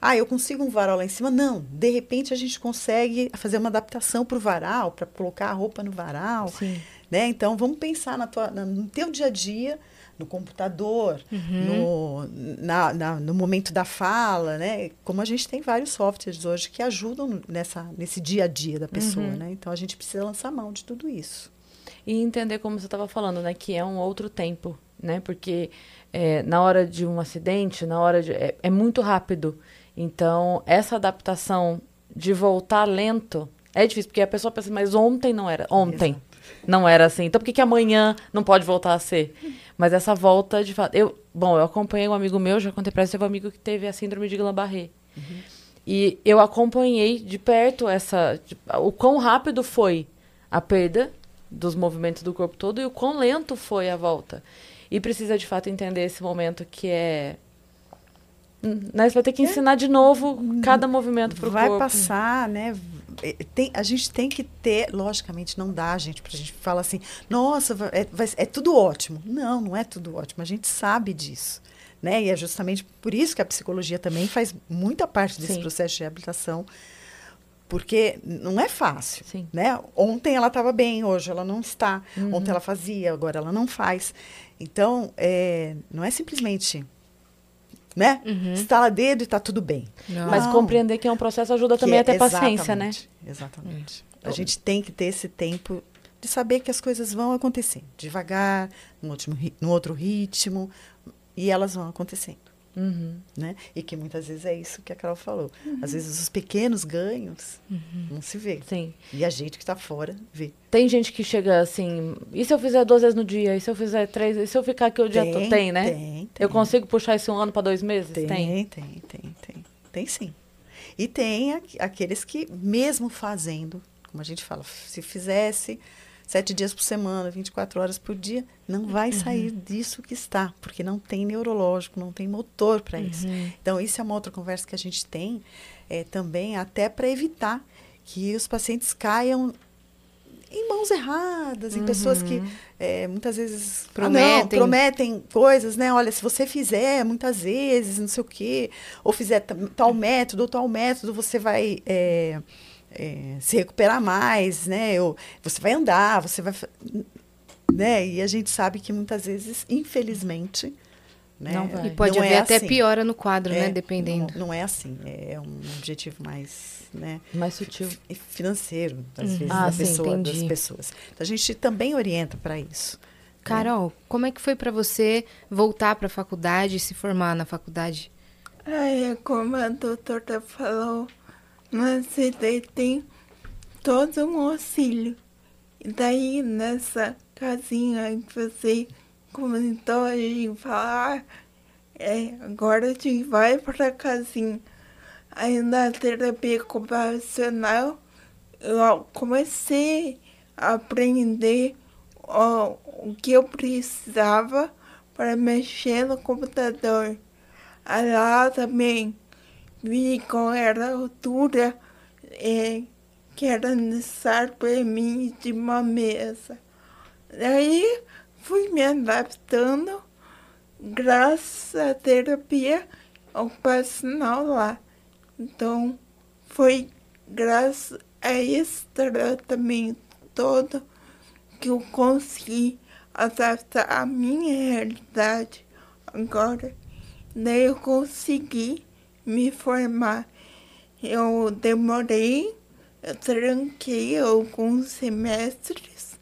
Ah, eu consigo um varal lá em cima? Não. De repente a gente consegue fazer uma adaptação para o varal, para colocar a roupa no varal. Sim. Né? Então, vamos pensar na tua, no teu dia a dia, no computador, uhum. no, na, na, no momento da fala, né? Como a gente tem vários softwares hoje que ajudam nessa, nesse dia a dia da pessoa, uhum. né? Então, a gente precisa lançar mão de tudo isso e entender como você estava falando, né, que é um outro tempo, né, porque é, na hora de um acidente, na hora de é, é, muito rápido, então essa adaptação de voltar lento é difícil porque a pessoa pensa, mas ontem não era, ontem Exato. Não era assim, então por que, que amanhã não pode voltar a ser? Mas essa volta de fato, eu, bom, eu acompanhei um amigo meu, já contei para você, teve um amigo que teve a síndrome de Guillain-Barré. Uhum. E eu acompanhei de perto essa, o quão rápido foi a perda dos movimentos do corpo todo e o quão lento foi a volta. E precisa de fato entender esse momento que é né, você vai ter que ensinar de novo cada movimento para o corpo. Vai passar, né? É, tem, a gente tem que ter, logicamente, não dá, gente, para a gente falar assim, nossa, é, vai, é tudo ótimo. Não, não é tudo ótimo. A gente sabe disso. Né? E é justamente por isso que a psicologia também faz muita parte desse Sim. processo de reabilitação porque não é fácil, Sim. né? Ontem ela estava bem, hoje ela não está. Uhum. Ontem ela fazia, agora ela não faz. Então, é, não é simplesmente, né? Uhum. Estala dedo e está tudo bem. Não. Mas compreender que é um processo ajuda que também é, a ter paciência, né? Exatamente. A gente tem que ter esse tempo de saber que as coisas vão acontecer devagar, no, último, no outro ritmo, e elas vão acontecendo. Uhum. Né? E que muitas vezes é isso que a Carol falou. Às vezes os pequenos ganhos não se vê. Sim. E a gente que está fora vê. Tem gente que chega assim, e se eu fizer duas vezes no dia? E se eu fizer três? E se eu ficar aqui o dia todo? Tem, né? Tem, tem. Eu consigo puxar esse um ano para dois meses? Tem, tem, tem, tem, tem. Tem sim. E tem aqu- aqueles que, mesmo fazendo, como a gente fala, se fizesse sete dias por semana, 24 horas por dia, não vai sair disso que está, porque não tem neurológico, não tem motor para isso. Então, isso é uma outra conversa que a gente tem é, também, até para evitar que os pacientes caiam em mãos erradas, em pessoas que é, muitas vezes ah, não, Prometem. prometem coisas, né? Olha, se você fizer muitas vezes, não sei o quê, ou fizer ta- tal método ou tal método, você vai é, é, se recuperar mais, né? Ou você vai andar, você vai. Né? E a gente sabe que muitas vezes, infelizmente. Né? Não vai. E pode não haver é até assim. piora no quadro, É, né? Dependendo. Não, não é assim. É um objetivo mais. Né? Mais sutil. fi- financeiro, às vezes, Ah, da sim, pessoa, das pessoas. Então, a gente também orienta para isso. Carol, como é que foi pra você voltar pra faculdade e se formar na faculdade? Aí, como a doutora falou, CD tem todo um auxílio. E daí, nessa casinha que você comentou, a gente fala, ah, é, agora a gente vai pra casinha. Aí, na terapia ocupacional, eu comecei a aprender ó, o que eu precisava para mexer no computador. Aí lá também vi qual era a altura eh, que era necessário para mim de uma mesa. Daí fui me adaptando graças à terapia ocupacional lá. Então foi graças a esse tratamento todo que eu consegui adaptar a minha realidade agora. Daí eu consegui me formar. Eu demorei, eu tranquei alguns semestres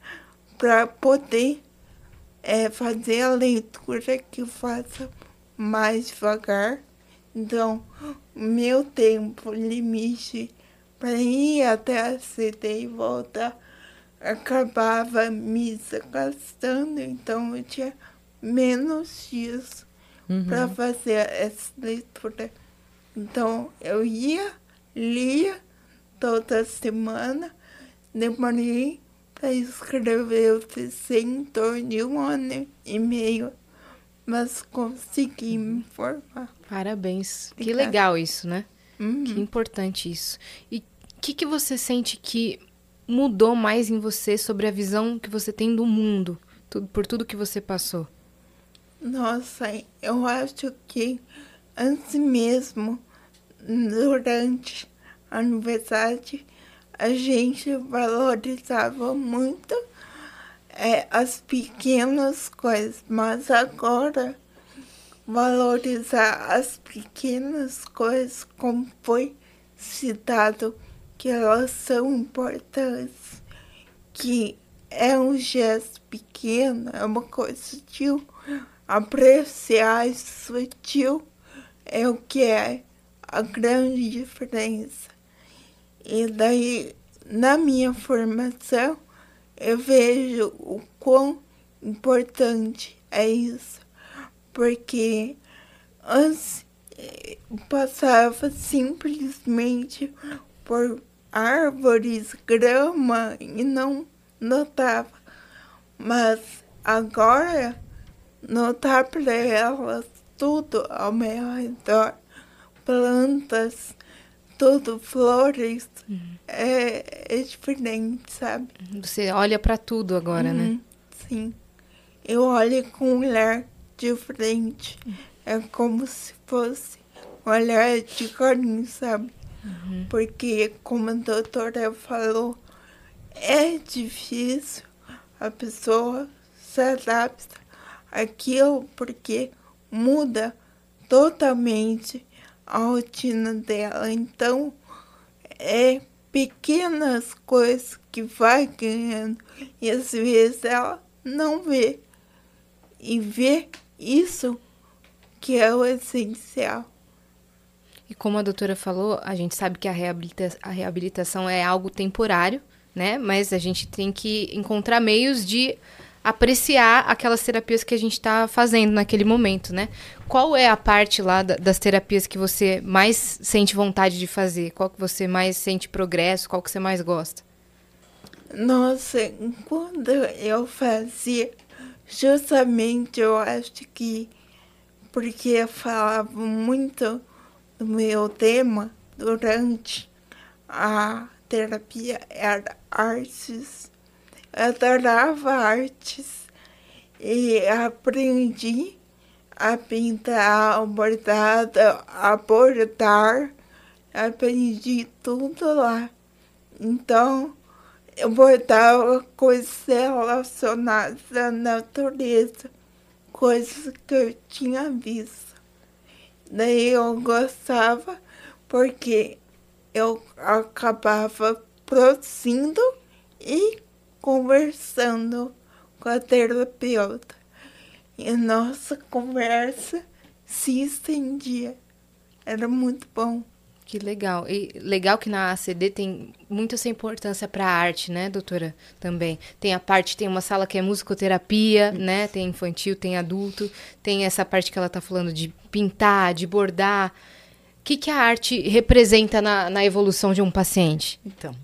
para poder eh, fazer a leitura que eu faço mais devagar. Então, meu tempo limite para ir até a CD e voltar acabava me desgastando, então eu tinha menos dias para fazer essa leitura. Então eu ia, lia toda semana, demorei para escrever o TC em torno de um ano e meio, mas consegui me formar. Parabéns. Que Obrigada. legal isso, né? Uhum. Que importante isso. E o que, que você sente que mudou mais em você sobre a visão que você tem do mundo, por tudo que você passou? Nossa, eu acho que antes mesmo, durante a universidade, a gente valorizava muito é, as pequenas coisas, mas agora valorizar as pequenas coisas, como foi citado, que elas são importantes, que é um gesto pequeno, é uma coisa sutil, apreciar isso sutil é o que é a grande diferença. E daí, na minha formação, eu vejo o quão importante é isso, porque antes eh, passava simplesmente por árvores, grama e não notava. Mas agora notar para elas tudo ao meu redor, plantas, tudo, flores, é, é diferente, sabe? Você olha pra tudo agora, né? Uhum, Sim. Eu olho com um olhar diferente. É como se fosse um olhar de carinho, sabe? Porque, como a doutora falou, é difícil a pessoa se adapta àquilo porque muda totalmente a rotina dela. Então, é pequenas coisas que vai ganhando e às vezes ela não vê. E ver isso que é o essencial. E como a doutora falou, a gente sabe que a, reabilita a reabilitação é algo temporário, né? Mas a gente tem que encontrar meios de apreciar aquelas terapias que a gente está fazendo naquele momento, né? Qual é a parte lá da, das terapias que você mais sente vontade de fazer? Qual que você mais sente progresso? Qual que você mais gosta? Nossa, quando eu fazia, justamente eu acho que porque eu falava muito do meu tema durante a terapia era artes. Adorava artes e aprendi a pintar, a bordado, a bordar, aprendi tudo lá. Então, eu bordava coisas relacionadas à natureza, coisas que eu tinha visto. Daí eu gostava porque eu acabava produzindo e conversando com a terapeuta. E a nossa conversa se estendia. Era muito bom. Que legal. E legal que na ACD tem muito essa importância para a arte, né, doutora? Também. Tem a parte, tem uma sala que é musicoterapia, né? Tem infantil, tem adulto. Tem essa parte que ela está falando de pintar, de bordar. O que, que a arte representa na, na evolução de um paciente? Então,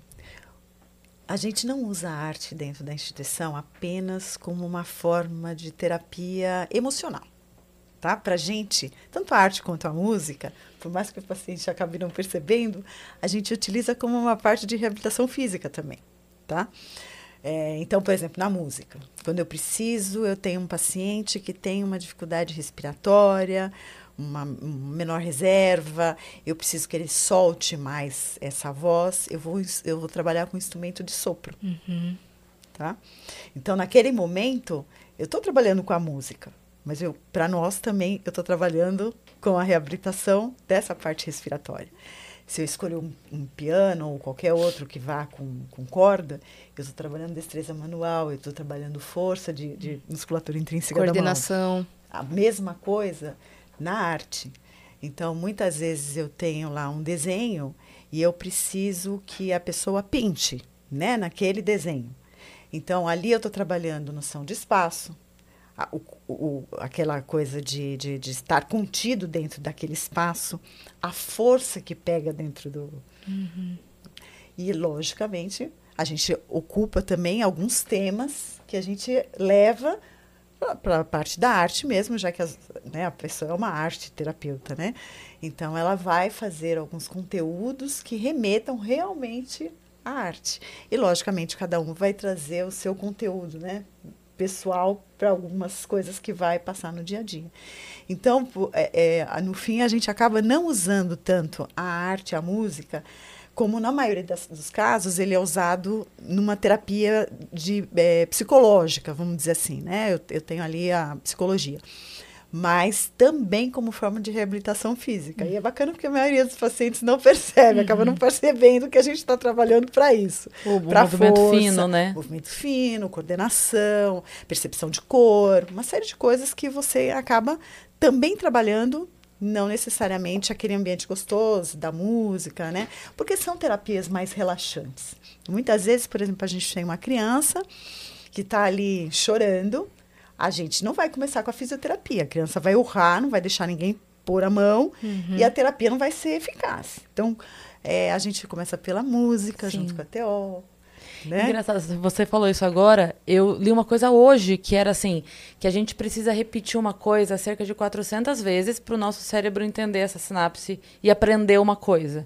a gente não usa a arte dentro da instituição apenas como uma forma de terapia emocional. Tá? Para gente, tanto a arte quanto a música, por mais que o paciente acabe não percebendo, a gente utiliza como uma parte de reabilitação física também. Tá? É, então, por exemplo, na música, quando eu preciso, eu tenho um paciente que tem uma dificuldade respiratória, uma, menor reserva, eu preciso que ele solte mais essa voz, eu vou, eu vou trabalhar com instrumento de sopro. Uhum. Tá? Então, naquele momento, eu estou trabalhando com a música, mas para nós também, eu estou trabalhando com a reabilitação dessa parte respiratória. Se eu escolher um, um piano ou qualquer outro que vá com, com corda, eu estou trabalhando destreza manual, eu estou trabalhando força de, de musculatura intrínseca Coordenação. A mesma coisa na arte. Então, muitas vezes eu tenho lá um desenho e eu preciso que a pessoa pinte, né, naquele desenho. Então, ali eu estou trabalhando noção de espaço, a, o, o, aquela coisa de, de, de, estar contido dentro daquele espaço, a força que pega dentro do. Uhum. E, logicamente, a gente ocupa também alguns temas que a gente leva para a parte da arte mesmo, já que as, né, a pessoa é uma arte terapeuta, né? Então, ela vai fazer alguns conteúdos que remetam realmente à arte. E, logicamente, cada um vai trazer o seu conteúdo, né? Pessoal para algumas coisas que vai passar no dia a dia. Então, é, é, no fim, a gente acaba não usando tanto a arte, a música, como na maioria das, dos casos ele é usado numa terapia de, é, psicológica, vamos dizer assim, né? Eu, eu tenho ali a psicologia mas também como forma de reabilitação física. E é bacana porque a maioria dos pacientes não percebe, uhum. acaba não percebendo que a gente está trabalhando para isso. O movimento força, fino, né? Movimento fino, coordenação, percepção de cor, uma série de coisas que você acaba também trabalhando não necessariamente aquele ambiente gostoso da música, né? Porque são terapias mais relaxantes. Muitas vezes, por exemplo, a gente tem uma criança que está ali chorando, a gente não vai começar com a fisioterapia. A criança vai urrar, não vai deixar ninguém pôr a mão uhum. e a terapia não vai ser eficaz. Então, é, a gente começa pela música, Sim. junto com a TO, né? Engraçado, você falou isso agora. Eu li uma coisa hoje que era assim: que a gente precisa repetir uma coisa cerca de 400 vezes para o nosso cérebro entender essa sinapse e aprender uma coisa.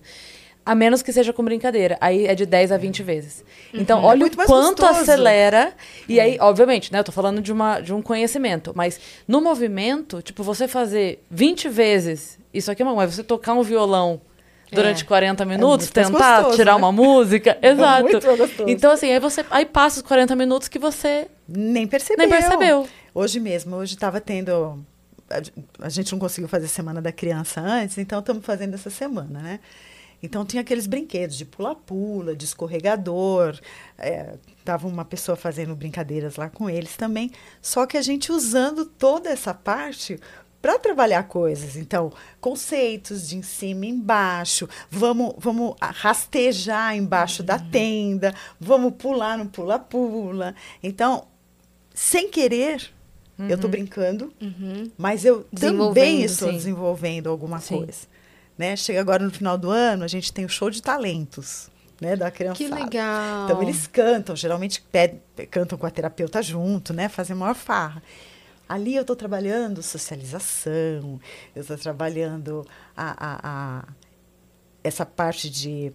A menos que seja com brincadeira. Aí é de 10 a 20 vezes. Uhum. Então, olha é o quanto gostoso. acelera. E aí, obviamente, né? Eu tô falando de, uma, de um conhecimento. Mas no movimento, tipo, você fazer 20 vezes isso aqui é uma coisa. Você tocar um violão durante é. 40 minutos, é tentar gostoso, tirar né? uma música. Exato. É então, assim, aí você aí passa os 40 minutos que você nem percebeu. Nem percebeu. Hoje mesmo, hoje estava tendo. A gente não conseguiu fazer Semana da Criança antes, então estamos fazendo essa semana, né? Então tinha aqueles brinquedos de pula-pula, de escorregador. É, tava uma pessoa fazendo brincadeiras lá com eles também. Só que a gente usando toda essa parte para trabalhar coisas. Então, conceitos de em cima e embaixo, vamos, vamos rastejar embaixo da tenda, vamos pular no pula-pula. Então, sem querer, eu estou brincando, Uhum. mas eu também estou sim. desenvolvendo alguma Sim. coisa. Né? Chega agora no final do ano, a gente tem o show de talentos né, da criança. Que legal. Então eles cantam, geralmente pedem- cantam com a terapeuta junto, né? Fazem a maior farra. Ali eu estou trabalhando socialização, eu estou trabalhando a, a- a- essa parte de,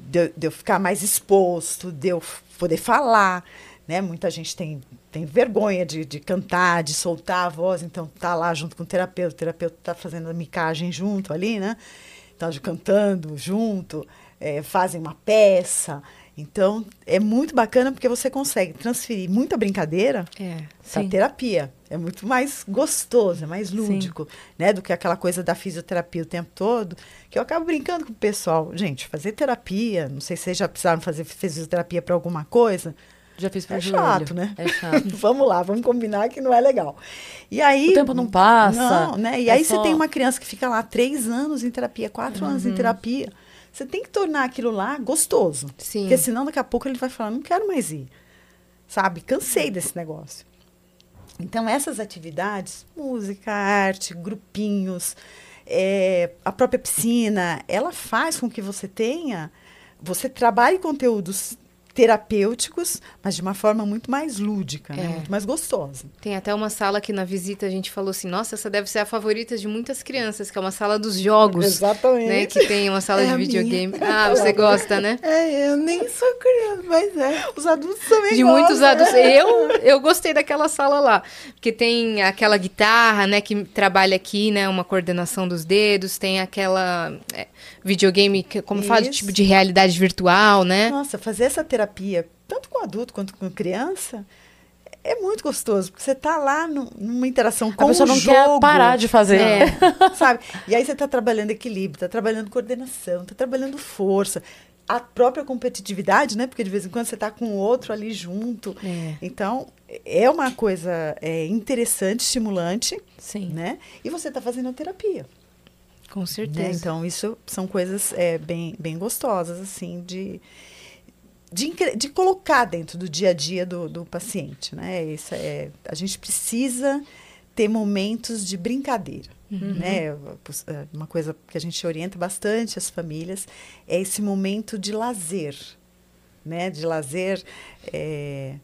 de, de eu ficar mais exposto, de eu poder falar. Né? Muita gente tem, tem vergonha de, de cantar, de soltar a voz, então tá lá junto com o terapeuta, o terapeuta está fazendo a micagem junto ali, né? De- cantando junto, eh, fazem uma peça. Então, é muito bacana porque você consegue transferir muita brincadeira É. para Sim. terapia. É muito mais gostoso, é mais lúdico, né? Do que aquela coisa da fisioterapia o tempo todo, que eu acabo brincando com o pessoal. Gente, fazer terapia, não sei se vocês já precisaram fazer fisioterapia para alguma coisa. Já fiz pro É joelho. chato, né? É chato. vamos lá, vamos combinar que não é legal. E aí. O tempo não passa. Não, né? E É aí só- você tem uma criança que fica lá três anos em terapia, quatro anos Uhum. em terapia. Você tem que tornar aquilo lá gostoso. Sim. Porque senão daqui a pouco ele vai falar, não quero mais ir. Sabe? Cansei desse negócio. Então, essas atividades, música, arte, grupinhos, é, a própria piscina, ela faz com que você tenha, você trabalhe conteúdos terapêuticos, mas de uma forma muito mais lúdica, né? É. muito mais gostosa. Tem até uma sala que na visita a gente falou assim, nossa, essa deve ser a favorita de muitas crianças, que é uma sala dos jogos. Exatamente. Né, que tem uma sala É de videogame. Ah, você gosta, né? É, eu nem sou criança, mas é. Os adultos também De gostam. muitos adultos. Eu, eu gostei daquela sala lá. Porque tem aquela guitarra, né, que trabalha aqui, né, uma coordenação dos dedos. Tem aquela é, videogame, que, como fala, Isso. tipo de realidade virtual, né? Nossa, fazer essa terapia, tanto com adulto quanto com criança, é muito gostoso, porque você tá lá num- numa interação com A pessoa o não jogo. quer parar de fazer. É. sabe? E aí você está trabalhando equilíbrio, está trabalhando coordenação, está trabalhando força, a própria competitividade, né? Porque de vez em quando você está com o outro ali junto. É. Então, é uma coisa é, interessante, estimulante, Sim. né? E você está fazendo a terapia. Com né? certeza. Então, isso são coisas é, bem, bem gostosas, assim, de, de, de colocar dentro do dia a dia do, do paciente, né? Isso é, a gente precisa ter momentos de brincadeira, né? Pos- é, Uma coisa que a gente orienta bastante as famílias é esse momento de lazer, né? De lazer é,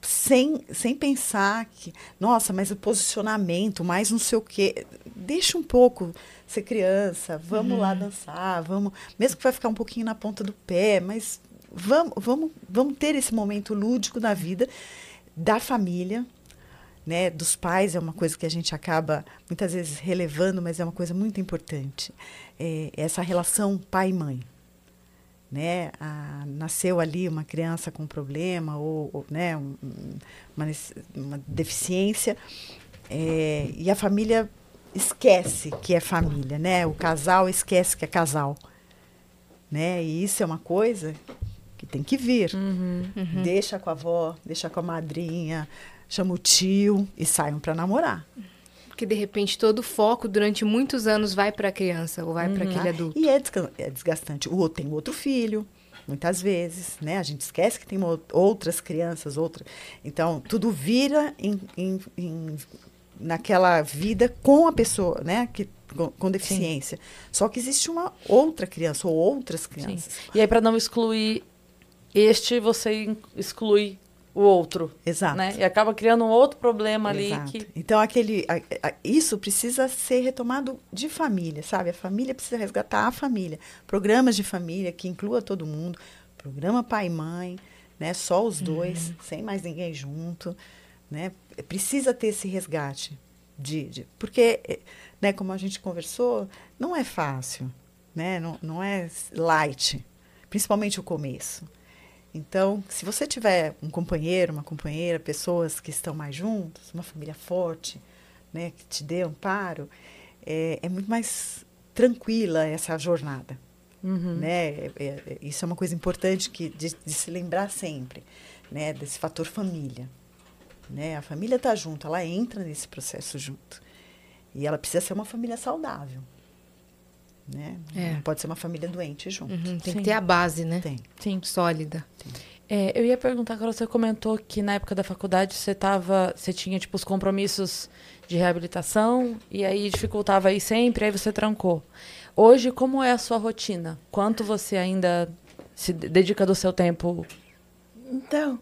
sem, sem pensar que, nossa, mas o posicionamento, mais não sei o quê. Deixa um pouco ser criança, vamos lá dançar, vamos, mesmo que vai ficar um pouquinho na ponta do pé, mas vamos, vamos, vamos ter esse momento lúdico da vida da família, né, dos pais é uma coisa que a gente acaba muitas vezes relevando, mas é uma coisa muito importante. É essa relação pai mãe né, a- nasceu ali uma criança com problema ou, ou, né, um- um- uma, uma deficiência é, e a família esquece que é família, né? O casal esquece que é casal, né? E isso é uma coisa que tem que vir. Uhum. Deixa com a avó, deixa com a madrinha, chama o tio e saiam para namorar. Porque de repente todo o foco durante muitos anos vai para a criança ou vai para tá? aquele adulto. E é, é desgastante. O outro tem outro filho, muitas vezes, né? A gente esquece que tem outras crianças, outra. Então, tudo vira em, em- em- naquela vida com a pessoa, né? Que, com, com deficiência. Só que existe uma outra criança ou outras Sim. crianças. E aí, para não excluir este, você exclui o outro. Exato. Né? E acaba criando um outro problema ali Exato. que. Então, aquele, a- a- isso precisa ser retomado de família, sabe? A família precisa resgatar a família. Programas de família que inclua todo mundo. Programa pai e mãe, né? Só os dois, sem mais ninguém junto, né? Precisa ter esse resgate. De, de- porque, eh, né, como a gente conversou, não é fácil, né? Não, não é light, principalmente o começo. Então, se você tiver um companheiro, uma companheira, pessoas que estão mais juntos, uma família forte, né, que te dê amparo, é, é muito mais tranquila essa jornada. Uhum. Né? É- é- é- isso é uma coisa importante que, de, de se lembrar sempre, né? desse fator família. Né? A família está junto, ela entra nesse processo junto. E ela precisa ser uma família saudável. Né? É. Não pode ser uma família doente junto. Uhum, tem Sim. que ter a base, né? Tem. Sim. Sólida. É, eu ia perguntar, Carol, você comentou que na época da faculdade você tava, você tinha tipo os compromissos de reabilitação e aí dificultava aí sempre, aí você trancou. Hoje, como é a sua rotina? Quanto você ainda se de- dedica do seu tempo? Então,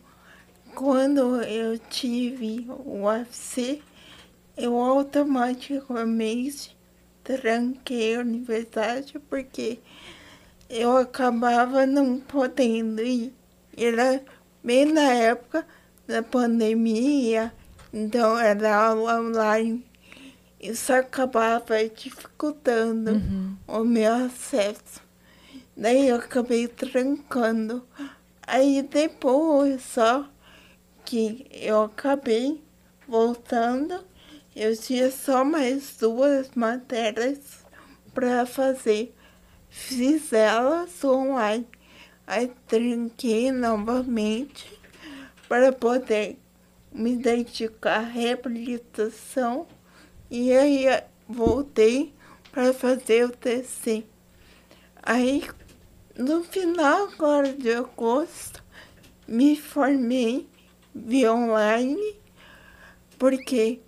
quando eu tive o UFC, eu automaticamente tranquei a universidade porque eu acabava não podendo ir. Era bem na época da pandemia, então era aula online. Isso acabava dificultando o meu acesso. Daí eu acabei trancando. Aí depois só que eu acabei voltando, eu tinha só mais duas matérias para fazer. Fiz elas online. Aí tranquei novamente para poder me dedicar à reabilitação. E aí voltei para fazer o TC. Aí no final agora de agosto me formei via online porque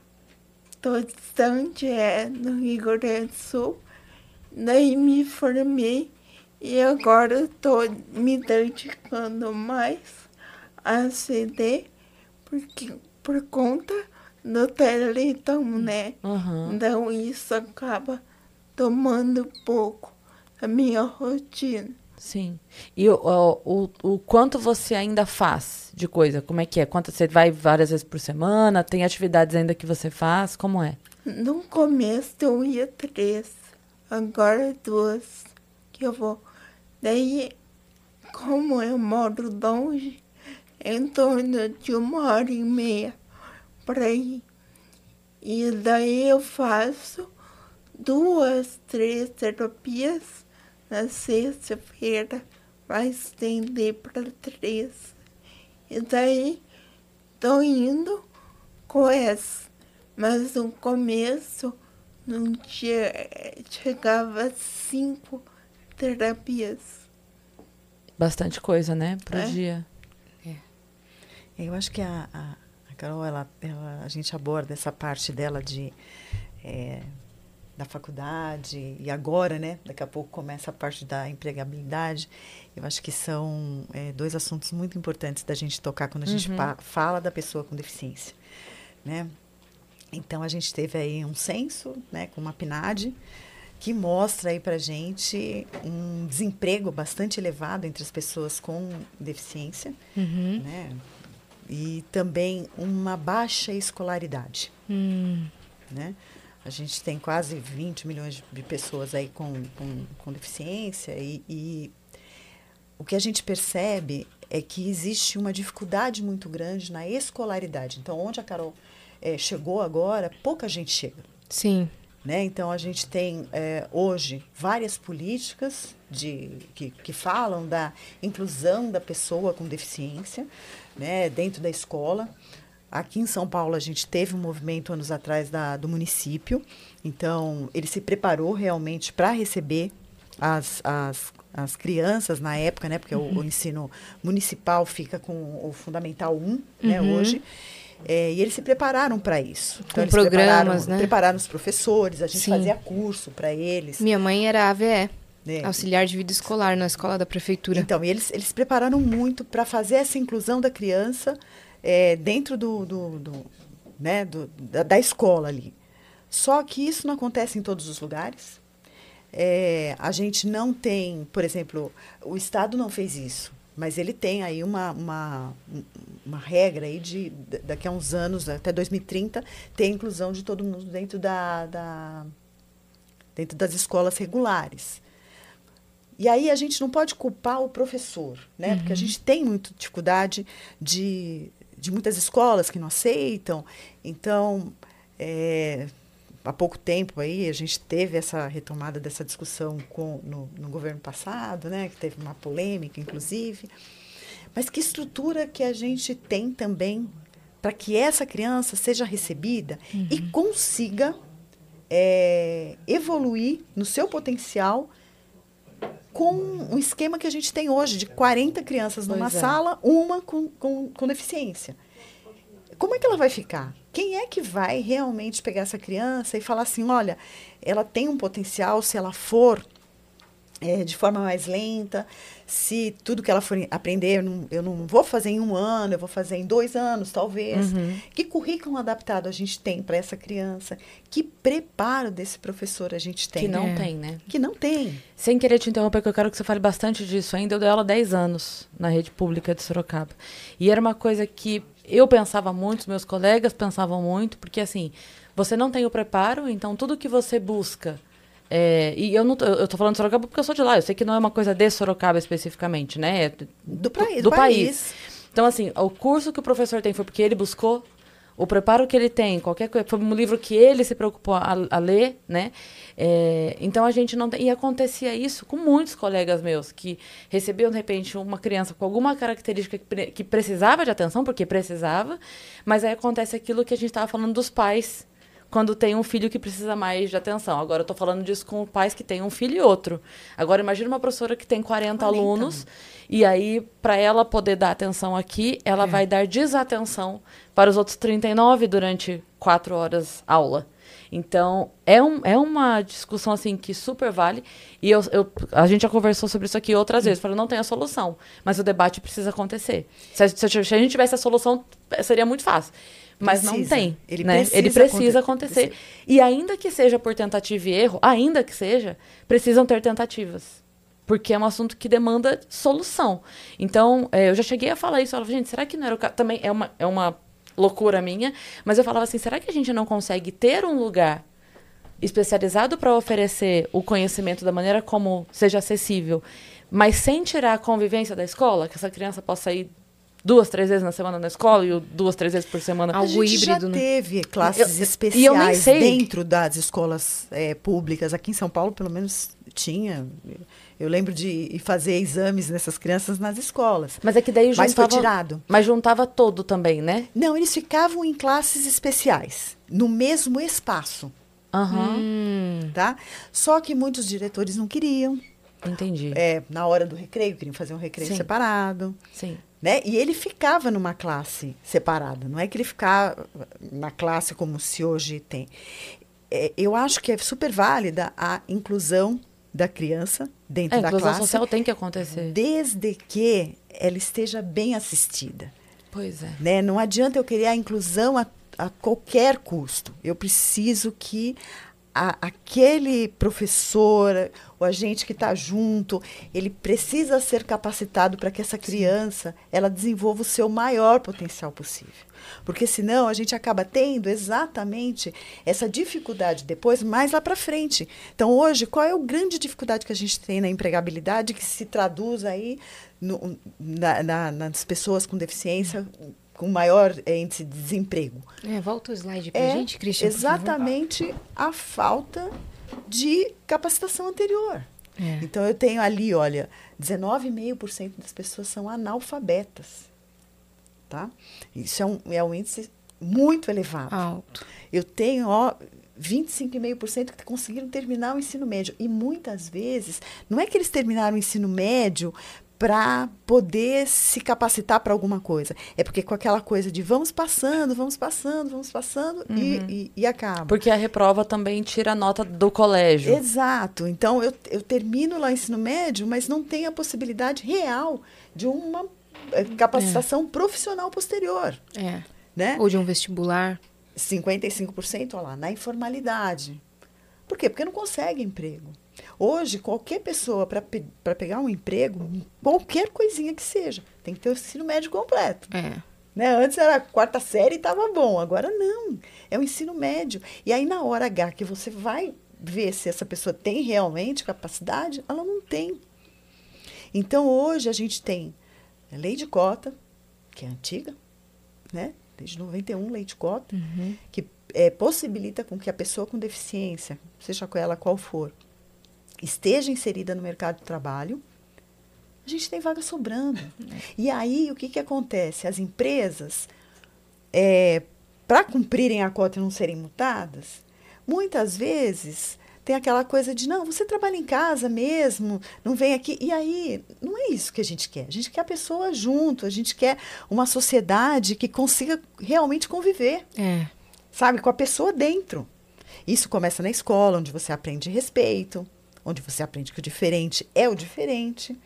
tô distante é no Rio Grande do Sul. Daí me formei e agora estou me dedicando mais a CD porque, por conta do Teleton, né? Aham. Então isso acaba tomando pouco a minha rotina. Sim. E o, o, o, quanto você ainda faz de coisa? Como é que é? Quanto você vai várias vezes por semana? Tem atividades ainda que você faz? Como é? No começo eu ia três, agora duas que eu vou. Daí, como eu moro longe, em torno de uma hora e meia para ir. E daí eu faço duas, três terapias na sexta-feira, vai estender para três. E daí tô indo com essa. Mas no começo não tinha, chegava a cinco terapias. Bastante coisa, né? Pro É. dia. Eu acho que a, a, a Carol, ela, ela- a gente aborda essa parte dela de eh, da faculdade e agora, né? Daqui a pouco começa a parte da empregabilidade. Eu acho que são eh, dois assuntos muito importantes da gente tocar quando a gente pa- fala da pessoa com deficiência, né? Então a gente teve aí um censo, né, com uma PNAD que mostra aí para gente um desemprego bastante elevado entre as pessoas com deficiência, Uhum. né? E também uma baixa escolaridade, Hum. né? A gente tem quase 20 milhões de- pessoas aí com, com, com deficiência e, e o que a gente percebe é que existe uma dificuldade muito grande na escolaridade. Então, onde a Carol eh, chegou agora, pouca gente chega. Sim. Né? Então, a gente tem eh, hoje várias políticas de, que, que falam da inclusão da pessoa com deficiência né, dentro da escola. Aqui em São Paulo, a gente teve um movimento anos atrás da, do município. Então, ele se preparou realmente para receber as, as, as crianças na época, né? Porque o, o ensino municipal fica com o Fundamental 1 né, Uhum. hoje. É, e eles se prepararam para isso. Com eles programas, prepararam, né? Prepararam os professores, a gente Sim. fazia curso para eles. Minha mãe era AVE, né? auxiliar de vida escolar na escola da prefeitura. Então, eles, eles prepararam muito para fazer essa inclusão da criança é, dentro do, do, do, né, do- da, da escola ali. Só que isso não acontece em todos os lugares. É, a gente não tem, por exemplo, o Estado não fez isso, mas ele tem aí uma, uma, uma regra aí de da- daqui a uns anos, até 2030, ter a inclusão de todo mundo dentro da, da dentro das escolas regulares. E aí a gente não pode culpar o professor, né? Porque a gente tem muita dificuldade de, de muitas escolas que não aceitam. Então, é, há pouco tempo aí a gente teve essa retomada dessa discussão com, no, no governo passado, né? Que teve uma polêmica, inclusive. Mas que estrutura que a gente tem também para que essa criança seja recebida e consiga é, evoluir no seu potencial com um esquema que a gente tem hoje, de 40 crianças numa Pois é. sala, uma com, com, com deficiência. Como é que ela vai ficar? Quem é que vai realmente pegar essa criança e falar assim, olha, ela tem um potencial se ela for é, de forma mais lenta, se tudo que ela for aprender, eu não, eu não vou fazer em um ano, eu vou fazer em dois anos, talvez. Que currículo adaptado a gente tem para essa criança? Que preparo desse professor a gente tem? Que não É. tem, né? Que não tem. Sem querer te interromper, que eu quero que você fale bastante disso ainda. Eu dei aula há 10 anos na rede pública de Sorocaba. E era uma coisa que eu pensava muito, meus colegas pensavam muito, porque assim, você não tem o preparo, então tudo que você busca. É, e eu não eu tô falando de Sorocaba porque eu sou de lá, eu sei que não é uma coisa de Sorocaba especificamente, né? É Do, país, do do país. país. Então, assim, o curso que o professor tem foi porque ele buscou, o preparo que ele tem, qualquer coisa, foi um livro que ele se preocupou a, a ler, né? É, então a gente não tem. E acontecia isso com muitos colegas meus, que recebiam, de repente, uma criança com alguma característica que, pre- que precisava de atenção, porque precisava, mas aí acontece aquilo que a gente estava falando dos pais. Quando tem um filho que precisa mais de atenção. Agora eu tô falando disso com pais que têm um filho e outro. Agora imagina uma professora que tem 40, 40. alunos e aí, para ela poder dar atenção aqui, ela vai dar desatenção para os outros 39 durante quatro horas aula. Então, é, um, é uma discussão assim que super vale. E eu, eu- a gente já conversou sobre isso aqui outras vezes. Falei, não tem a solução, mas o debate precisa acontecer. Se a, se a- se a gente tivesse a solução, seria muito fácil. Mas não Precisa. tem. Ele né? precisa Ele precisa aconte- acontecer. E ainda que seja por tentativa e erro, ainda que seja, precisam ter tentativas. Porque é um assunto que demanda solução. Então, é, eu já cheguei a falar isso. Eu falava, gente, será que não era o caso? Também é uma, é uma loucura minha. Mas eu falava assim, será que a gente não consegue ter um lugar especializado para oferecer o conhecimento da maneira como seja acessível, mas sem tirar a convivência da escola? Que essa criança possa ir duas, três vezes na semana na escola e duas, três vezes por semana. Algo a gente híbrido, já né? teve classes Eu- e eu nem especiais sei. dentro das escolas eh, públicas. Aqui em São Paulo, pelo menos, tinha. Eu lembro de fazer exames nessas crianças nas escolas. Mas é que daí Mas foi juntava... tirado. Mas juntava todo também, né? Não, eles ficavam em classes especiais, no mesmo espaço, Aham. Hum, tá? Só que muitos diretores não queriam. Entendi. É, na hora do recreio, queriam fazer um recreio Sim. separado. Sim. Né? E ele ficava numa classe separada, não é que ele ficava na classe como se hoje tem. É, eu acho que é super válida a inclusão da criança É, dentro a da inclusão classe, social tem que acontecer. desde que ela esteja bem assistida. Pois é. Né? Não adianta eu querer a inclusão a, a qualquer custo. Eu preciso que a- aquele professor, o agente que está junto, ele precisa ser capacitado para que essa criança ela desenvolva o seu maior potencial possível. Porque senão a gente acaba tendo exatamente essa dificuldade depois mais lá para frente. Então hoje, qual é a grande dificuldade que a gente tem na empregabilidade que se traduz aí no- na- na- nas pessoas com deficiência com maior eh, índice de desemprego? é, volta o slide pra É gente, Cristian. exatamente a falta de capacitação anterior. É. Então eu tenho ali, olha, 19,5% das pessoas são analfabetas. Tá? Isso é um, é um índice muito elevado. Alto. Eu tenho, ó, 25,5% que conseguiram terminar o ensino médio. E muitas vezes, não é que eles terminaram o ensino médio para poder se capacitar para alguma coisa. É porque com aquela coisa de vamos passando, vamos passando, vamos passando e, e, e acaba. Porque a reprova também tira a nota do colégio. Exato. Então, eu, eu termino lá o ensino médio, mas não tenho a possibilidade real de uma eh, capacitação profissional posterior. É. Né? Ou de um vestibular. 55%, olha lá, na informalidade. Por quê? Porque não consegue emprego. Hoje, qualquer pessoa, para pe pegar um emprego, qualquer coisinha que seja, tem que ter o ensino médio completo. É. Né? Antes era a quarta série e estava bom, agora não. É o ensino médio. E aí, na hora H, que você vai ver se essa pessoa tem realmente capacidade, ela não tem. Então, hoje, a gente tem a lei de cota, que é antiga, né? desde 91, lei de cota, que é, possibilita com que a pessoa com deficiência, seja com ela qual for, esteja inserida no mercado de trabalho, a gente tem vaga sobrando. E aí, o que, que acontece? As empresas, para cumprirem a cota e não serem multadas, muitas vezes tem aquela coisa de não, você trabalha em casa mesmo, não vem aqui. E aí, não é isso que a gente quer. A gente quer a pessoa junto, a gente quer uma sociedade que consiga realmente conviver, É. sabe, com a pessoa dentro. Isso começa na escola, onde você aprende respeito, onde você aprende que o diferente é o diferente,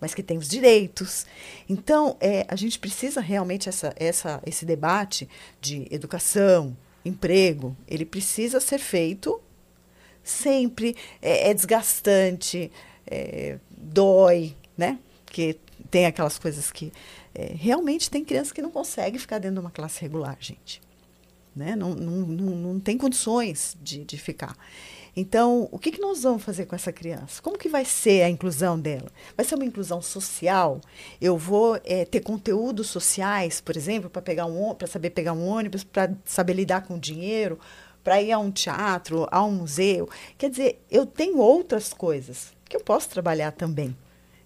mas que tem os direitos. Então, é, a gente precisa realmente essa, essa, esse debate de educação, emprego, ele precisa ser feito sempre. É, é desgastante, é, dói, né? Porque tem aquelas coisas que é, realmente tem criança que não consegue ficar dentro de uma classe regular, gente né? não, não, não, não tem condições de, de ficar. Então, o que, que nós vamos fazer com essa criança? Como que vai ser a inclusão dela? Vai ser uma inclusão social? Eu vou eh, ter conteúdos sociais, por exemplo, para pegar um para saber pegar um ônibus, para saber lidar com dinheiro, para ir a um teatro, a um museu. Quer dizer, eu tenho outras coisas que eu posso trabalhar também,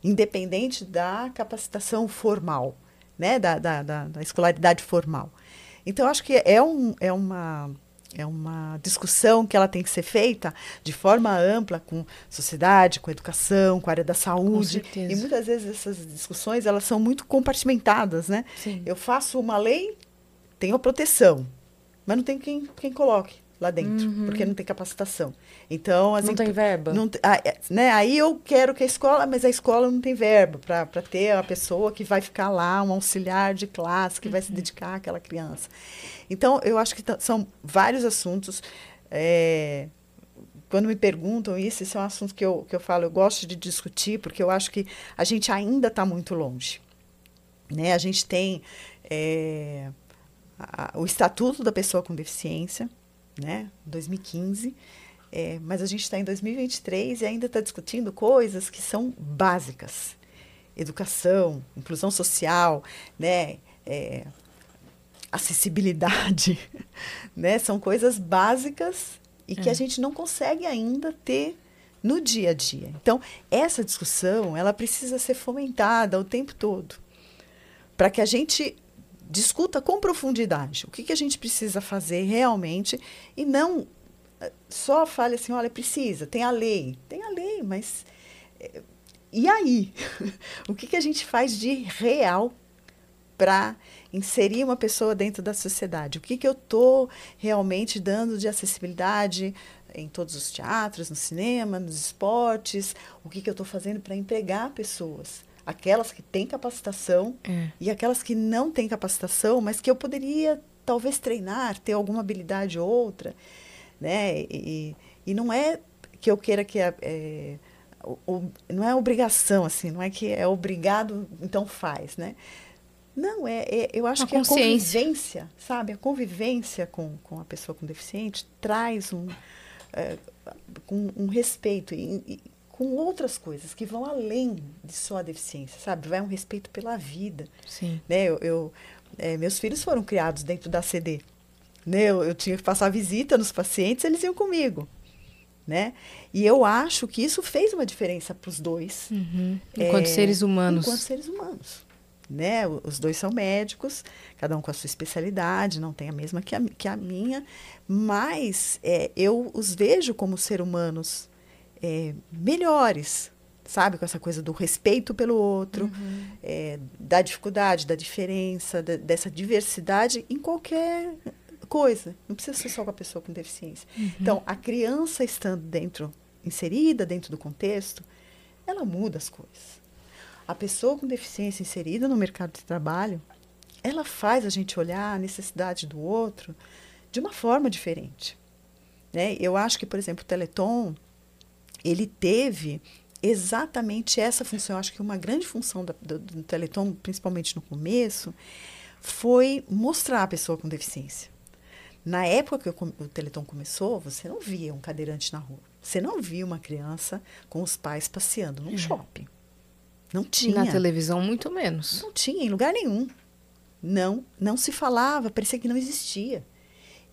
independente da capacitação formal, né? da, da, da, da escolaridade formal. Então, acho que é, um, é, uma, é uma discussão que ela tem que ser feita de forma ampla com sociedade, com educação, com a área da saúde. E muitas vezes essas discussões elas são muito compartimentadas, né? Sim. Eu faço uma lei, tenho a proteção, mas não tem quem, quem coloque lá dentro, porque não tem capacitação. Então, as Não tem verba? não ah, é, né? Aí eu quero que a escola, mas a escola não tem verba para ter a pessoa que vai ficar lá, um auxiliar de classe, que vai se dedicar àquela criança. Então, eu acho que são vários assuntos. é, quando me perguntam isso, esse é um assunto que eu, que eu falo, eu gosto de discutir, porque eu acho que a gente ainda está muito longe. Né? A gente tem é, a- o Estatuto da Pessoa com Deficiência, né? 2015. É, mas a gente está em 2023 e ainda está discutindo coisas que são básicas. Educação, inclusão social, né? É, acessibilidade, né? São coisas básicas e que a gente não consegue ainda ter no dia a dia. Então, essa discussão, ela precisa ser fomentada o tempo todo, para que a gente discuta com profundidade o que, que a gente precisa fazer realmente e não eh, só fale assim, olha, precisa, tem a lei. Tem a lei, mas eh, e aí? o que, que a gente faz de real para inserir uma pessoa dentro da sociedade? O que, que eu estou realmente dando de acessibilidade em todos os teatros, no cinema, nos esportes? O que, que eu estou fazendo para empregar pessoas? Aquelas que têm capacitação É. e aquelas que não têm capacitação, mas que eu poderia talvez treinar, ter alguma habilidade ou outra, né? E, e não é que eu queira que a- é, o- o- não é obrigação assim, não é que é obrigado então faz, né? Não é, é- eu acho Uma que a convivência, sabe, a convivência com, com a pessoa com deficiente traz um é, com um respeito e, e com outras coisas que vão além de só a deficiência, sabe? Vai um respeito pela vida Sim. né? Eu, eu, eh, meus filhos foram criados dentro da CD, né? Eu, eu tinha que passar visita nos pacientes, eles iam comigo, né? E eu acho que isso fez uma diferença para os dois, Uhum. Enquanto É, seres humanos. enquanto seres humanos, né? Os dois são médicos, cada um com a sua especialidade, não tem a mesma que a, que a minha, mas eh, eu os vejo como ser humanos eh, melhores, sabe? Com essa coisa do respeito pelo outro, eh, da dificuldade, da diferença, da- dessa diversidade em qualquer coisa. Não precisa ser só com a pessoa com deficiência. Então, a criança estando dentro, inserida dentro do contexto, ela muda as coisas. A pessoa com deficiência inserida no mercado de trabalho, ela faz a gente olhar a necessidade do outro de uma forma diferente. Né? Eu acho que, por exemplo, o Teleton, ele teve exatamente essa função. Eu acho que uma grande função da- do, do Teleton, principalmente no começo, foi mostrar a pessoa com deficiência. Na época que eu o Teleton começou, você não via um cadeirante na rua. Você não via uma criança com os pais passeando num shopping. Não E tinha. na televisão, muito menos. Não tinha em lugar nenhum. Não, não se falava, parecia que não existia.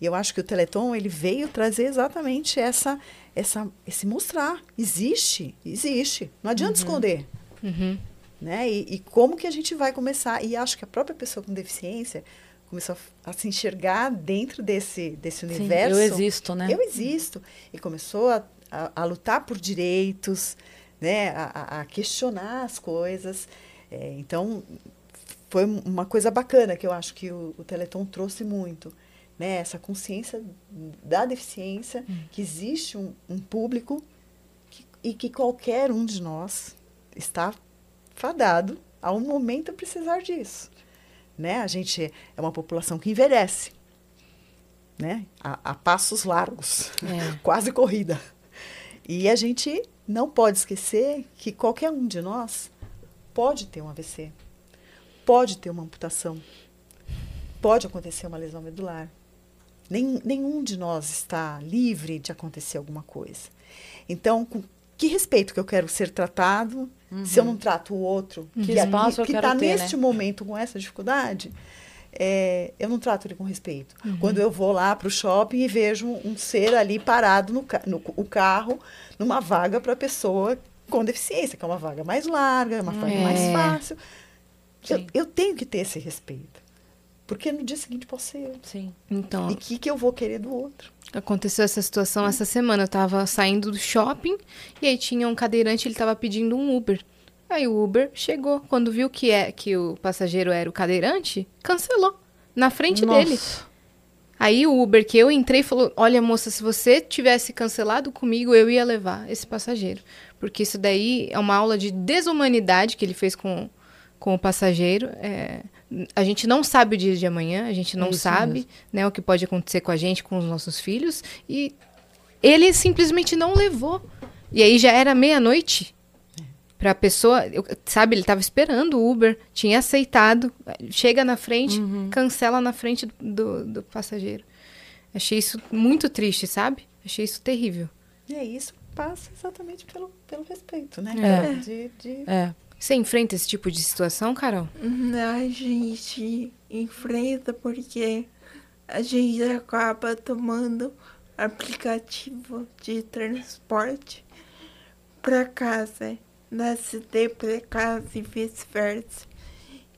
E eu acho que o Teleton ele veio trazer exatamente essa, essa, esse mostrar. Existe, existe. Não adianta esconder. Uhum. Né? E, e como que a gente vai começar? E acho que a própria pessoa com deficiência começou a, a se enxergar dentro desse, desse Sim, universo. eu existo, né? Eu existo. E começou a, a, a lutar por direitos, né? a, a- questionar as coisas. É, então, foi uma coisa bacana que eu acho que o, o Teleton trouxe muito. Né? Essa consciência da deficiência, que existe um, um público que- e que qualquer um de nós está fadado a um momento precisar disso. Né? A gente é uma população que envelhece, né? a, a passos largos, É. quase corrida. E a gente não pode esquecer que qualquer um de nós pode ter um AVC, pode ter uma amputação, pode acontecer uma lesão medular. Nem, nenhum de nós está livre de acontecer alguma coisa. Então, com que respeito que eu quero ser tratado se eu não trato o outro Que quero está ter, né? neste momento com essa dificuldade? É, eu não trato ele com respeito. Uhum. Quando eu vou lá para o shopping e vejo um ser ali parado no, no o carro, numa vaga para pessoa com deficiência, que é uma vaga mais larga, uma vaga mais É. fácil. Eu, eu tenho que ter esse respeito. Porque no dia seguinte posso ser eu. Sim. Então, E o que, que eu vou querer do outro? aconteceu essa situação essa semana. Eu tava saindo do shopping e aí tinha um cadeirante, ele tava pedindo um Uber. Aí o Uber chegou, quando viu que é que o passageiro era o cadeirante, cancelou na frente Nossa. dele. Aí o Uber que eu entrei falou: "Olha, moça, se você tivesse cancelado comigo, eu ia levar esse passageiro, porque isso daí é uma aula de desumanidade que ele fez com com o passageiro. É, a gente não sabe o dia de amanhã, a gente não É sabe mesmo. né, o que pode acontecer com a gente, com os nossos filhos, e ele simplesmente não levou. E aí já era meia-noite para a pessoa, eu- sabe, ele estava esperando o Uber, tinha aceitado, chega na frente, cancela na frente do, do, do passageiro. Achei isso muito triste, sabe? Achei isso terrível. E é isso passa exatamente pelo, pelo respeito, né? É. De, de- É. Você enfrenta esse tipo de situação, Carol? A gente enfrenta porque a gente acaba tomando aplicativo de transporte para casa, da CD para casa e vice-versa.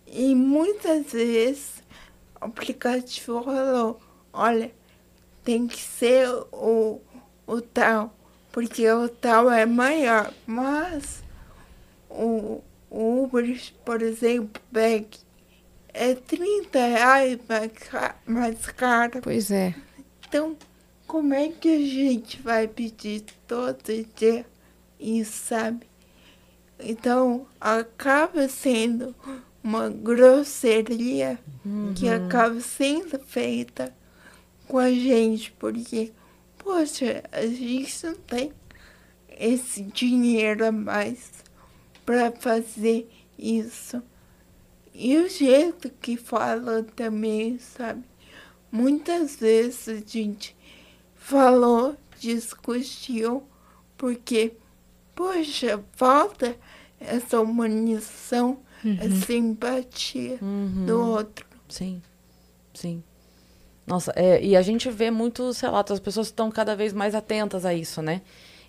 E muitas vezes o aplicativo falou, olha, tem que ser o, o tal, porque o tal é maior, mas o, o Uber, por exemplo, bag é 30 reais mais caro. Pois é. Então, como é que a gente vai pedir todo dia isso, sabe? Então, acaba sendo uma grosseria que acaba sendo feita com a gente, porque, poxa, a gente não tem esse dinheiro a mais para fazer isso. E o jeito que fala também, sabe? Muitas vezes a gente falou, discutiu, porque, poxa, falta essa humanização, essa empatia do outro. Sim, sim. Nossa, é, e a gente vê muitos relatos, as pessoas estão cada vez mais atentas a isso, né?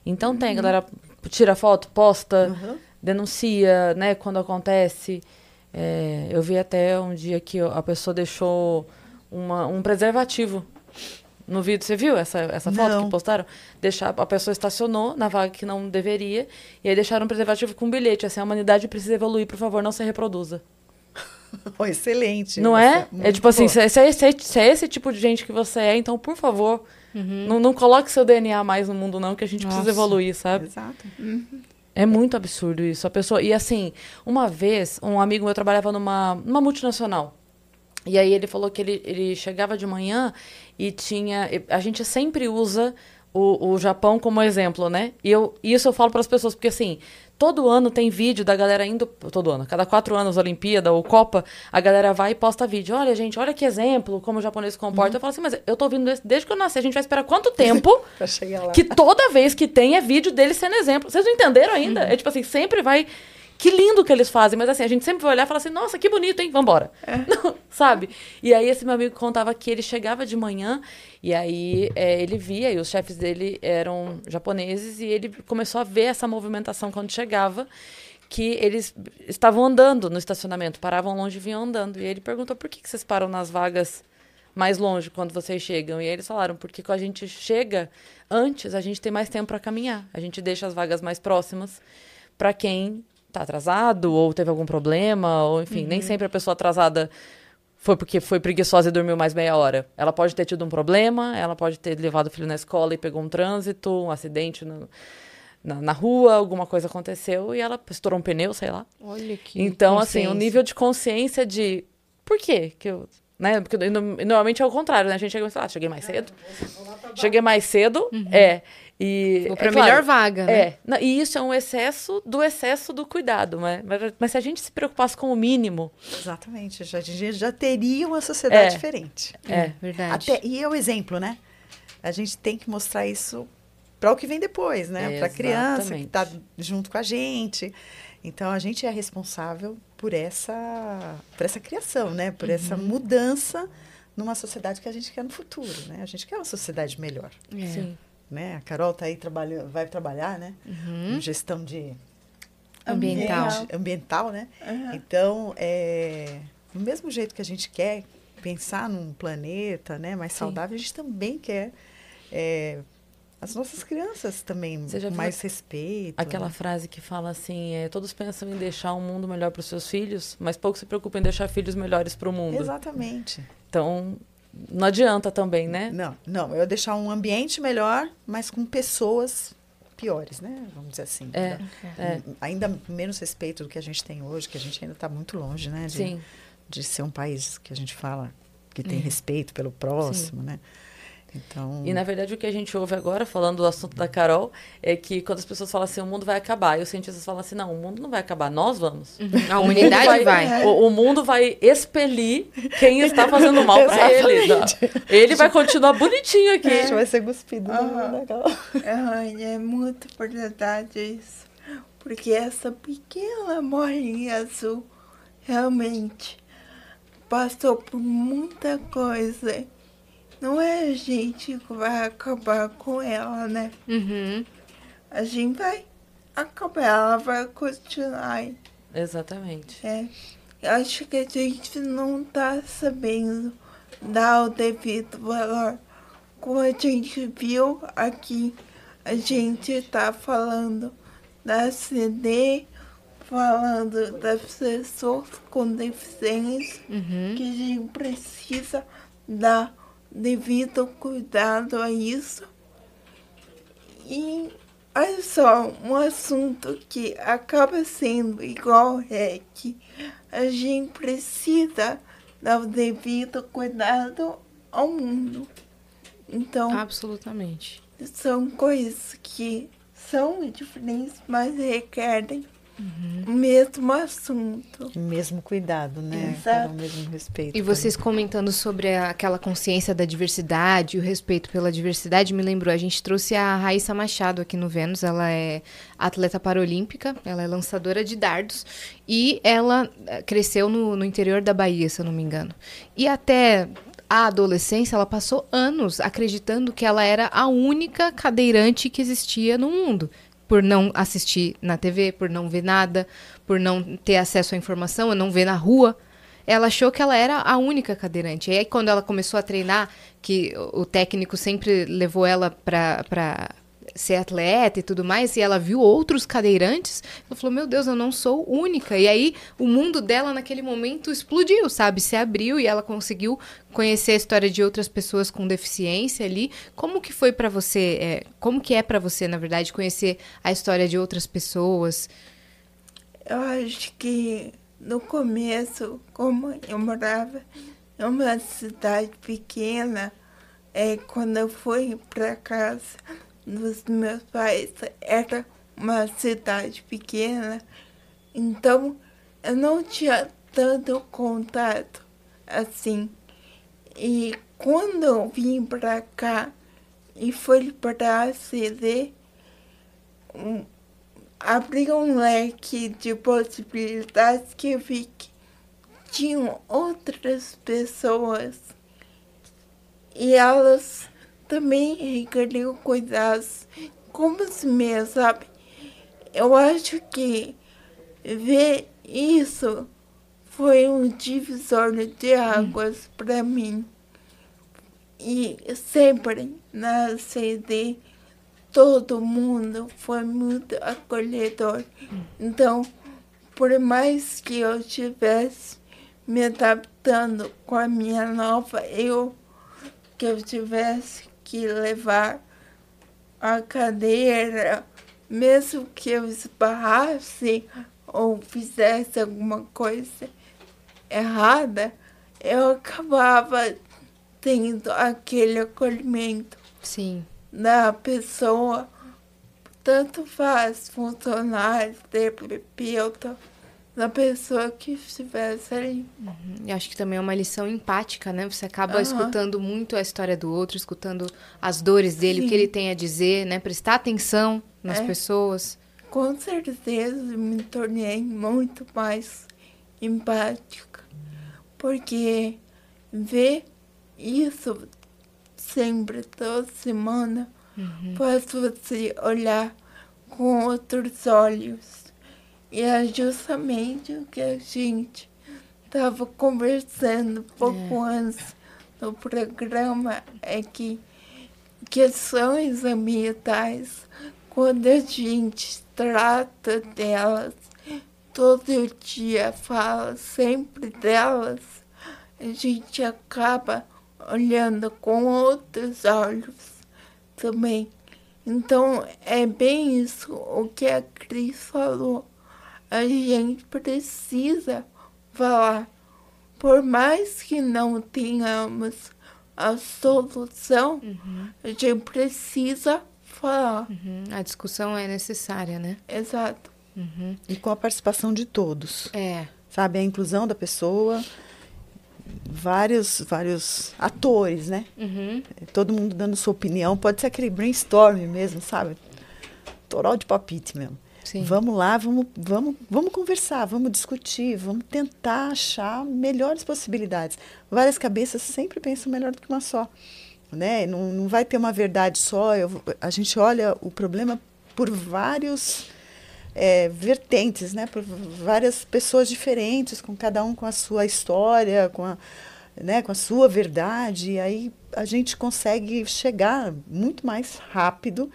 Então tem, a galera tira foto, posta, Uhum. denuncia, né, quando acontece. É, eu vi até um dia que a pessoa deixou uma, um preservativo no vídeo. Você viu essa, essa foto Não. que postaram? Deixar, a pessoa estacionou na vaga que não deveria e aí deixaram um preservativo com um bilhete, assim, a humanidade precisa evoluir, por favor, não se reproduza. Oh, excelente. Não é? É muito tipo assim, boa. se, é- se é, se é- se é esse tipo de gente que você é, então, por favor, não, não coloque seu DNA mais no mundo, não, que a gente precisa Nossa. evoluir, sabe? Exato. É muito absurdo isso. A pessoa. E assim, uma vez, um amigo meu trabalhava numa, numa multinacional. E aí ele falou que ele, ele chegava de manhã e tinha. A gente sempre usa o, o Japão como exemplo, né? E eu, isso eu falo para as pessoas, porque assim, todo ano tem vídeo da galera indo. Todo ano, cada quatro anos, Olimpíada ou Copa, a galera vai e posta vídeo. Olha, gente, olha que exemplo, como o japonês se comporta. Eu falo assim, mas eu tô ouvindo isso desde que eu nasci. A gente vai esperar quanto tempo Pra chegar lá. que toda vez que tem é vídeo dele sendo exemplo. Vocês não entenderam ainda? É tipo assim, sempre vai. Que lindo que eles fazem, mas assim, a gente sempre vai olhar e falar assim, nossa, que bonito, hein? Vambora. Não, sabe? E aí esse meu amigo contava que ele chegava de manhã e aí é, ele via, e os chefes dele eram japoneses, e ele começou a ver essa movimentação quando chegava, que eles estavam andando no estacionamento, paravam longe e vinham andando. E ele perguntou por que, que vocês param nas vagas mais longe quando vocês chegam. E aí eles falaram, porque quando a gente chega antes, a gente tem mais tempo para caminhar. A gente deixa as vagas mais próximas para quem tá atrasado ou teve algum problema, ou enfim, nem sempre a pessoa atrasada foi porque foi preguiçosa e dormiu mais meia hora. Ela pode ter tido um problema, ela pode ter levado o filho na escola e pegou um trânsito, um acidente no- na, na rua, alguma coisa aconteceu e ela estourou um pneu, sei lá. Olha que Então, assim, o nível de consciência de por quê que eu. Né? Porque no- normalmente é o contrário, né? A gente chega e fala, ah, cheguei mais cedo. Cheguei mais cedo, é. E, Vou pra é claro, melhor vaga, né? É. Não, E isso é um excesso do excesso do cuidado, né? Mas, mas se a gente se preocupasse com o mínimo, Exatamente. Já, a gente já teria uma sociedade É. diferente. é. verdade. Até, e é o exemplo, né? A gente tem que mostrar isso para o que vem depois, né? Para a criança que está junto com a gente. Então a gente é responsável por essa, por essa criação, né? Por essa mudança numa sociedade que a gente quer no futuro, né? A gente quer uma sociedade melhor, É. Sim. Né? A Carol tá aí trabalhando, vai trabalhar, né? Uhum. Em gestão de Ambiental. ambiente- ambiental, né? Aham. Então, é, do mesmo jeito que a gente quer pensar num planeta né, mais Sim. saudável, a gente também quer é, as nossas crianças também Você já com viu mais respeito. Aquela né? frase que fala assim: é, todos pensam em deixar um mundo melhor para os seus filhos, mas pouco se preocupam em deixar filhos melhores para o mundo. Exatamente. Então, não adianta também, né? Não, não, eu deixar um ambiente melhor, mas com pessoas piores, né? Vamos dizer assim. É, é. Ainda menos respeito do que a gente tem hoje, que a gente ainda está muito longe, né? De, Sim. de ser um país que a gente fala que tem É. respeito pelo próximo, né? Então, E na verdade o que a gente ouve agora, falando do assunto da Carol, é que quando as pessoas falam assim, o mundo vai acabar, e os cientistas falam assim, não, o mundo não vai acabar, nós vamos. A O mundo humanidade vai. O, o mundo vai expelir quem está fazendo mal para ele. tá? Ele vai continuar bonitinho a aqui. gente vai ser cuspido. Ai, é muito verdade isso. Porque essa pequena bolinha azul realmente passou por muita coisa. Não é a gente que vai acabar com ela, né? Uhum. A gente vai acabar, ela vai continuar. Exatamente. É. Eu acho que a gente não tá sabendo dar o devido valor. Como a gente viu aqui, a gente tá falando da CD, falando das pessoas com deficiência, Uhum. que a gente precisa dar devido cuidado a isso. E olha só, um assunto que acaba sendo igual é que a gente precisa dar o devido cuidado ao mundo. Então, Absolutamente. são coisas que são diferentes, mas requerem o mesmo assunto. Mesmo cuidado, né? Exato. O mesmo respeito. E vocês comentando sobre a- aquela consciência da diversidade, o respeito pela diversidade, me lembrou, a gente trouxe a Raíssa Machado aqui no Vênus, ela é atleta paralímpica, ela é lançadora de dardos, e ela eh, cresceu no, no interior da Bahia, se eu não me engano. E até a adolescência, ela passou anos acreditando que ela era a única cadeirante que existia no mundo. Por não assistir na TV, por não ver nada, por não ter acesso à informação, não ver na rua ela achou que ela era a única cadeirante. E aí, quando ela começou a treinar, que o técnico sempre levou ela pra ser atleta e tudo mais, e ela viu outros cadeirantes, ela falou: Meu Deus, eu não sou única. E aí, o mundo dela naquele momento explodiu, sabe? Se abriu e ela conseguiu conhecer a história de outras pessoas com deficiência ali. Como que foi pra você? é, como que é pra você, na verdade, conhecer a história de outras pessoas? Eu acho que no começo, como eu morava em uma cidade pequena, é, quando eu fui para casa dos meus pais, era uma cidade pequena, então eu não tinha tanto contato assim. E quando eu vim para cá e fui para a CD, um- abriu um leque de possibilidades que eu vi que tinham outras pessoas e elas também requeriam cuidados como os meus, sabe? Eu acho que ver isso foi um divisor de águas para mim. E sempre na CD todo mundo foi muito acolhedor. Então, por mais que eu estivesse me adaptando com a minha nova eu, que eu tivesse que levar a cadeira, mesmo que eu esbarrasse ou fizesse alguma coisa errada, eu acabava tendo aquele acolhimento Sim. da pessoa, tanto faz funcionário, terapeuta, da pessoa que estivesse ali. E acho que também é uma lição empática, né? Você acaba Aham. escutando muito a história do outro, escutando as dores dele, o que Sim. ele tem a dizer, né? Prestar atenção nas É. pessoas. Com certeza me tornei muito mais empática, porque ver isso sempre, toda semana, faz você olhar com outros olhos. E é justamente o que a gente estava conversando pouco antes no programa, é que questões ambientais, quando a gente trata delas, todo dia fala sempre delas, a gente acaba olhando com outros olhos também. Então é bem isso o que a Cris falou. A gente precisa falar. Por mais que não tenhamos a solução, a gente precisa falar. Uhum. A discussão é necessária, né? Exato. Uhum. E com a participação de todos. É. Sabe, a inclusão da pessoa, vários, vários atores, né? Uhum. Todo mundo dando sua opinião. Pode ser aquele brainstorm mesmo, sabe? Toral de palpite mesmo. Sim. Vamos lá, vamos, vamos, vamos conversar, vamos discutir, vamos tentar achar melhores possibilidades. Várias cabeças sempre pensam melhor do que uma só. Né? Não, não vai ter uma verdade só. Eu- a gente olha o problema por vários é, vertentes, né? por várias pessoas diferentes, com cada um com a sua história, com a, né? com a sua verdade. E aí a gente consegue chegar muito mais rápido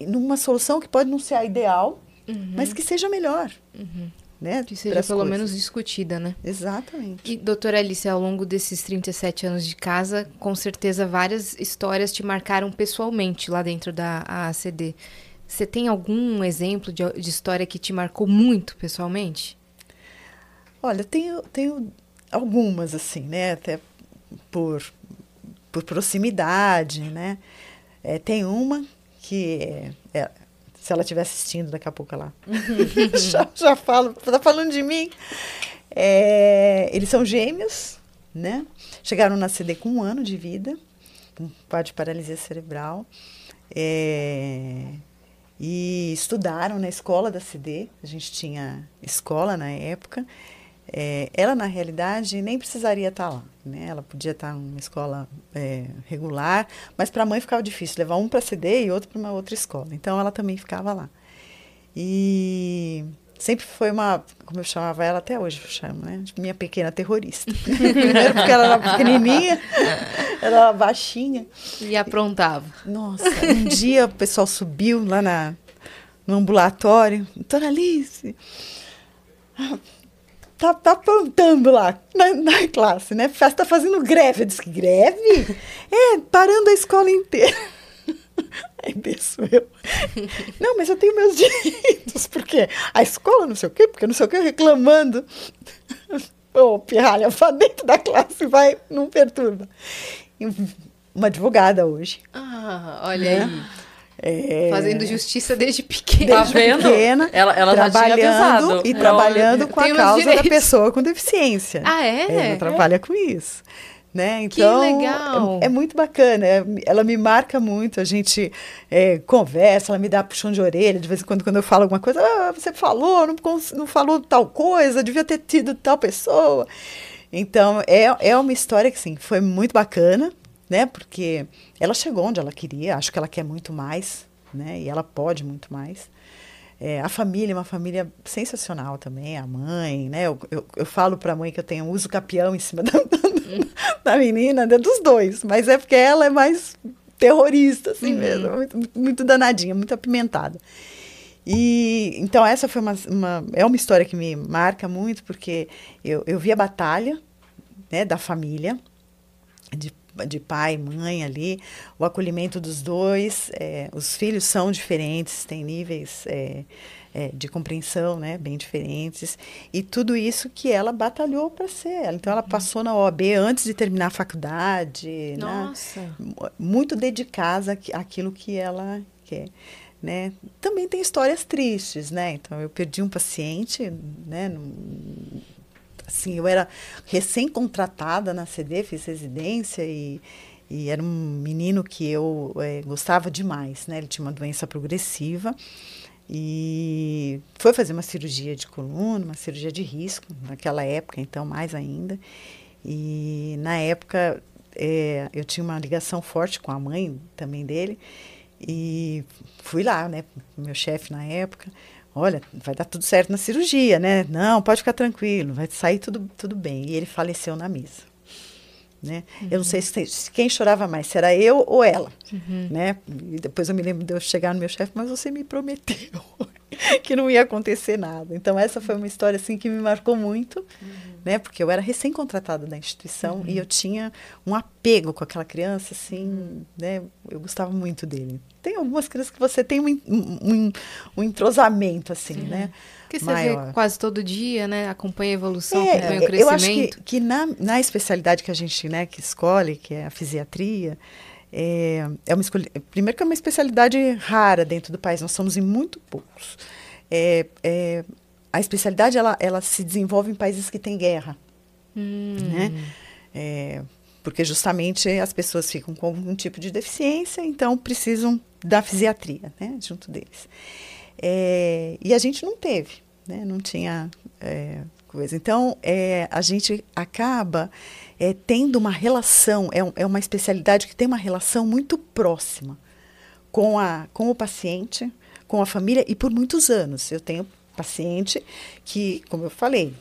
numa solução que pode não ser a ideal, mas que seja melhor. Né? Que seja pelo coisas. discutida, discutida, né? Exatamente. E, doutora Alice, ao longo desses 37 anos de casa, com certeza várias histórias te marcaram pessoalmente lá dentro da AACD. Você tem algum exemplo de, de história que te marcou muito pessoalmente? Olha, tenho, tenho algumas, assim, né? Até por, por proximidade, né? É, tem uma que, é, se ela estiver assistindo, daqui a pouco ela já, já falo, tá falando de mim. É, eles são gêmeos, né? Chegaram na CD com um ano de vida, com quadro de paralisia cerebral. É, e estudaram na escola da CD. A gente tinha escola na época. É, ela, na realidade, nem precisaria estar lá. Né? Ela podia estar numa escola é, regular, mas para a mãe ficava difícil levar um para CD e outro para uma outra escola. Então, ela também ficava lá. E sempre foi uma, como eu chamava ela até hoje, eu chamo, né? de Minha pequena terrorista. Primeiro porque ela era pequenininha, ela era baixinha. E aprontava. Nossa, um dia o pessoal subiu lá na, no ambulatório. Doutora Alice, tá, tá aprontando lá na, na classe, né? Está fazendo greve. Eu disse, que greve? É, parando a escola inteira. Aí desço eu. Não, mas eu tenho meus direitos, porque a escola não sei o quê, porque não sei o quê, reclamando. Ô, pirralha, vá dentro da classe, vai, não perturba. Uma advogada hoje. Ah, olha É. aí. É, Fazendo justiça desde pequena. Tá desde vendo? pequena, Ela- ela trabalhando e Ela- trabalhando com a causa da pessoa com deficiência. Ah, é? Ela trabalha com isso. Né? Que Então, legal. É, é muito bacana. é- ela me marca muito. A gente é, conversa, ela me dá puxão de orelha. De vez em quando, quando eu falo alguma coisa, ah, você falou, não, não falou tal coisa, devia ter tido tal pessoa. Então, é, é uma história que, sim, foi muito bacana, né? Porque ela chegou onde ela queria, acho que ela quer muito mais, né? E ela pode muito mais. É, a família, uma família sensacional também, a mãe, né? Eu, eu, eu falo para a mãe que eu tenho uso capião em cima da, da menina, né? dos dois, mas é porque ela é mais terrorista, assim uhum. mesmo, muito, muito danadinha, muito apimentada. E então essa foi uma, uma, é uma história que me marca muito porque eu, eu vi a batalha né, da família de de pai, mãe ali, o acolhimento dos dois. É, os filhos são diferentes, têm níveis é, é, de compreensão né, bem diferentes. E tudo isso que ela batalhou para ser. Então, ela passou na OAB antes de terminar a faculdade. Né, Nossa! Né, muito dedicada àquilo que ela quer. Né? Também tem histórias tristes, né? Então eu perdi um paciente, né? Assim, eu era recém-contratada na CD, fiz residência e, e era um menino que eu é, gostava demais, né? Ele tinha uma doença progressiva e foi fazer uma cirurgia de coluna, uma cirurgia de risco, naquela época, então mais ainda. E na época é, eu tinha uma ligação forte com a mãe também dele e fui lá, né? Meu chefe na época olha, vai dar tudo certo na cirurgia, né? Não, pode ficar tranquilo, vai sair tudo, tudo bem. E ele faleceu na mesa. Né? Uhum. Eu não sei se, se, quem chorava mais, se era eu ou ela. Uhum. Né? E depois eu me lembro de eu chegar no meu chefe, mas você me prometeu que não ia acontecer nada. Então essa foi uma história assim que me marcou muito, uhum. né? Porque eu era recém-contratada da instituição e eu tinha um apego com aquela criança, assim, né? Eu gostava muito dele tem algumas crianças que você tem um, um, um entrosamento, assim, Sim. né? Que você Maior. vê quase todo dia, né? Acompanha a evolução, é, acompanha o crescimento. Eu acho que, que na, na especialidade que a gente né, que escolhe, que é a fisiatria, é, é uma escolha, primeiro que é uma especialidade rara dentro do país, nós somos em muito poucos. É, é, a especialidade ela, ela se desenvolve em países que têm guerra, hum. né? É, porque justamente as pessoas ficam com algum tipo de deficiência, então precisam da fisiatria, né, junto deles. É, e a gente não teve, né, não tinha é, coisa. Então, é, a gente acaba é, tendo uma relação, é, é uma especialidade que tem uma relação muito próxima com, a, com o paciente, com a família, e por muitos anos. Eu tenho paciente que, como eu falei,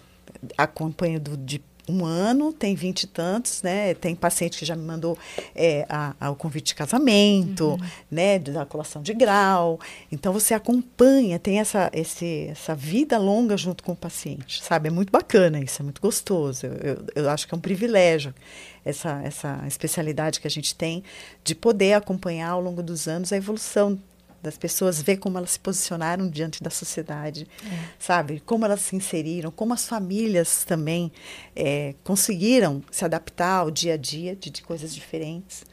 acompanho do, de um ano, tem vinte e tantos, né? Tem paciente que já me mandou é, a, a, o convite de casamento, uhum. né? Da colação de grau. Então você acompanha, tem essa, esse, essa vida longa junto com o paciente, sabe? É muito bacana isso, é muito gostoso. Eu, eu, eu acho que é um privilégio essa, essa especialidade que a gente tem de poder acompanhar ao longo dos anos a evolução das pessoas, ver como elas se posicionaram diante da sociedade, é. sabe? Como elas se inseriram, como as famílias também é, conseguiram se adaptar ao dia a dia de, de coisas diferentes.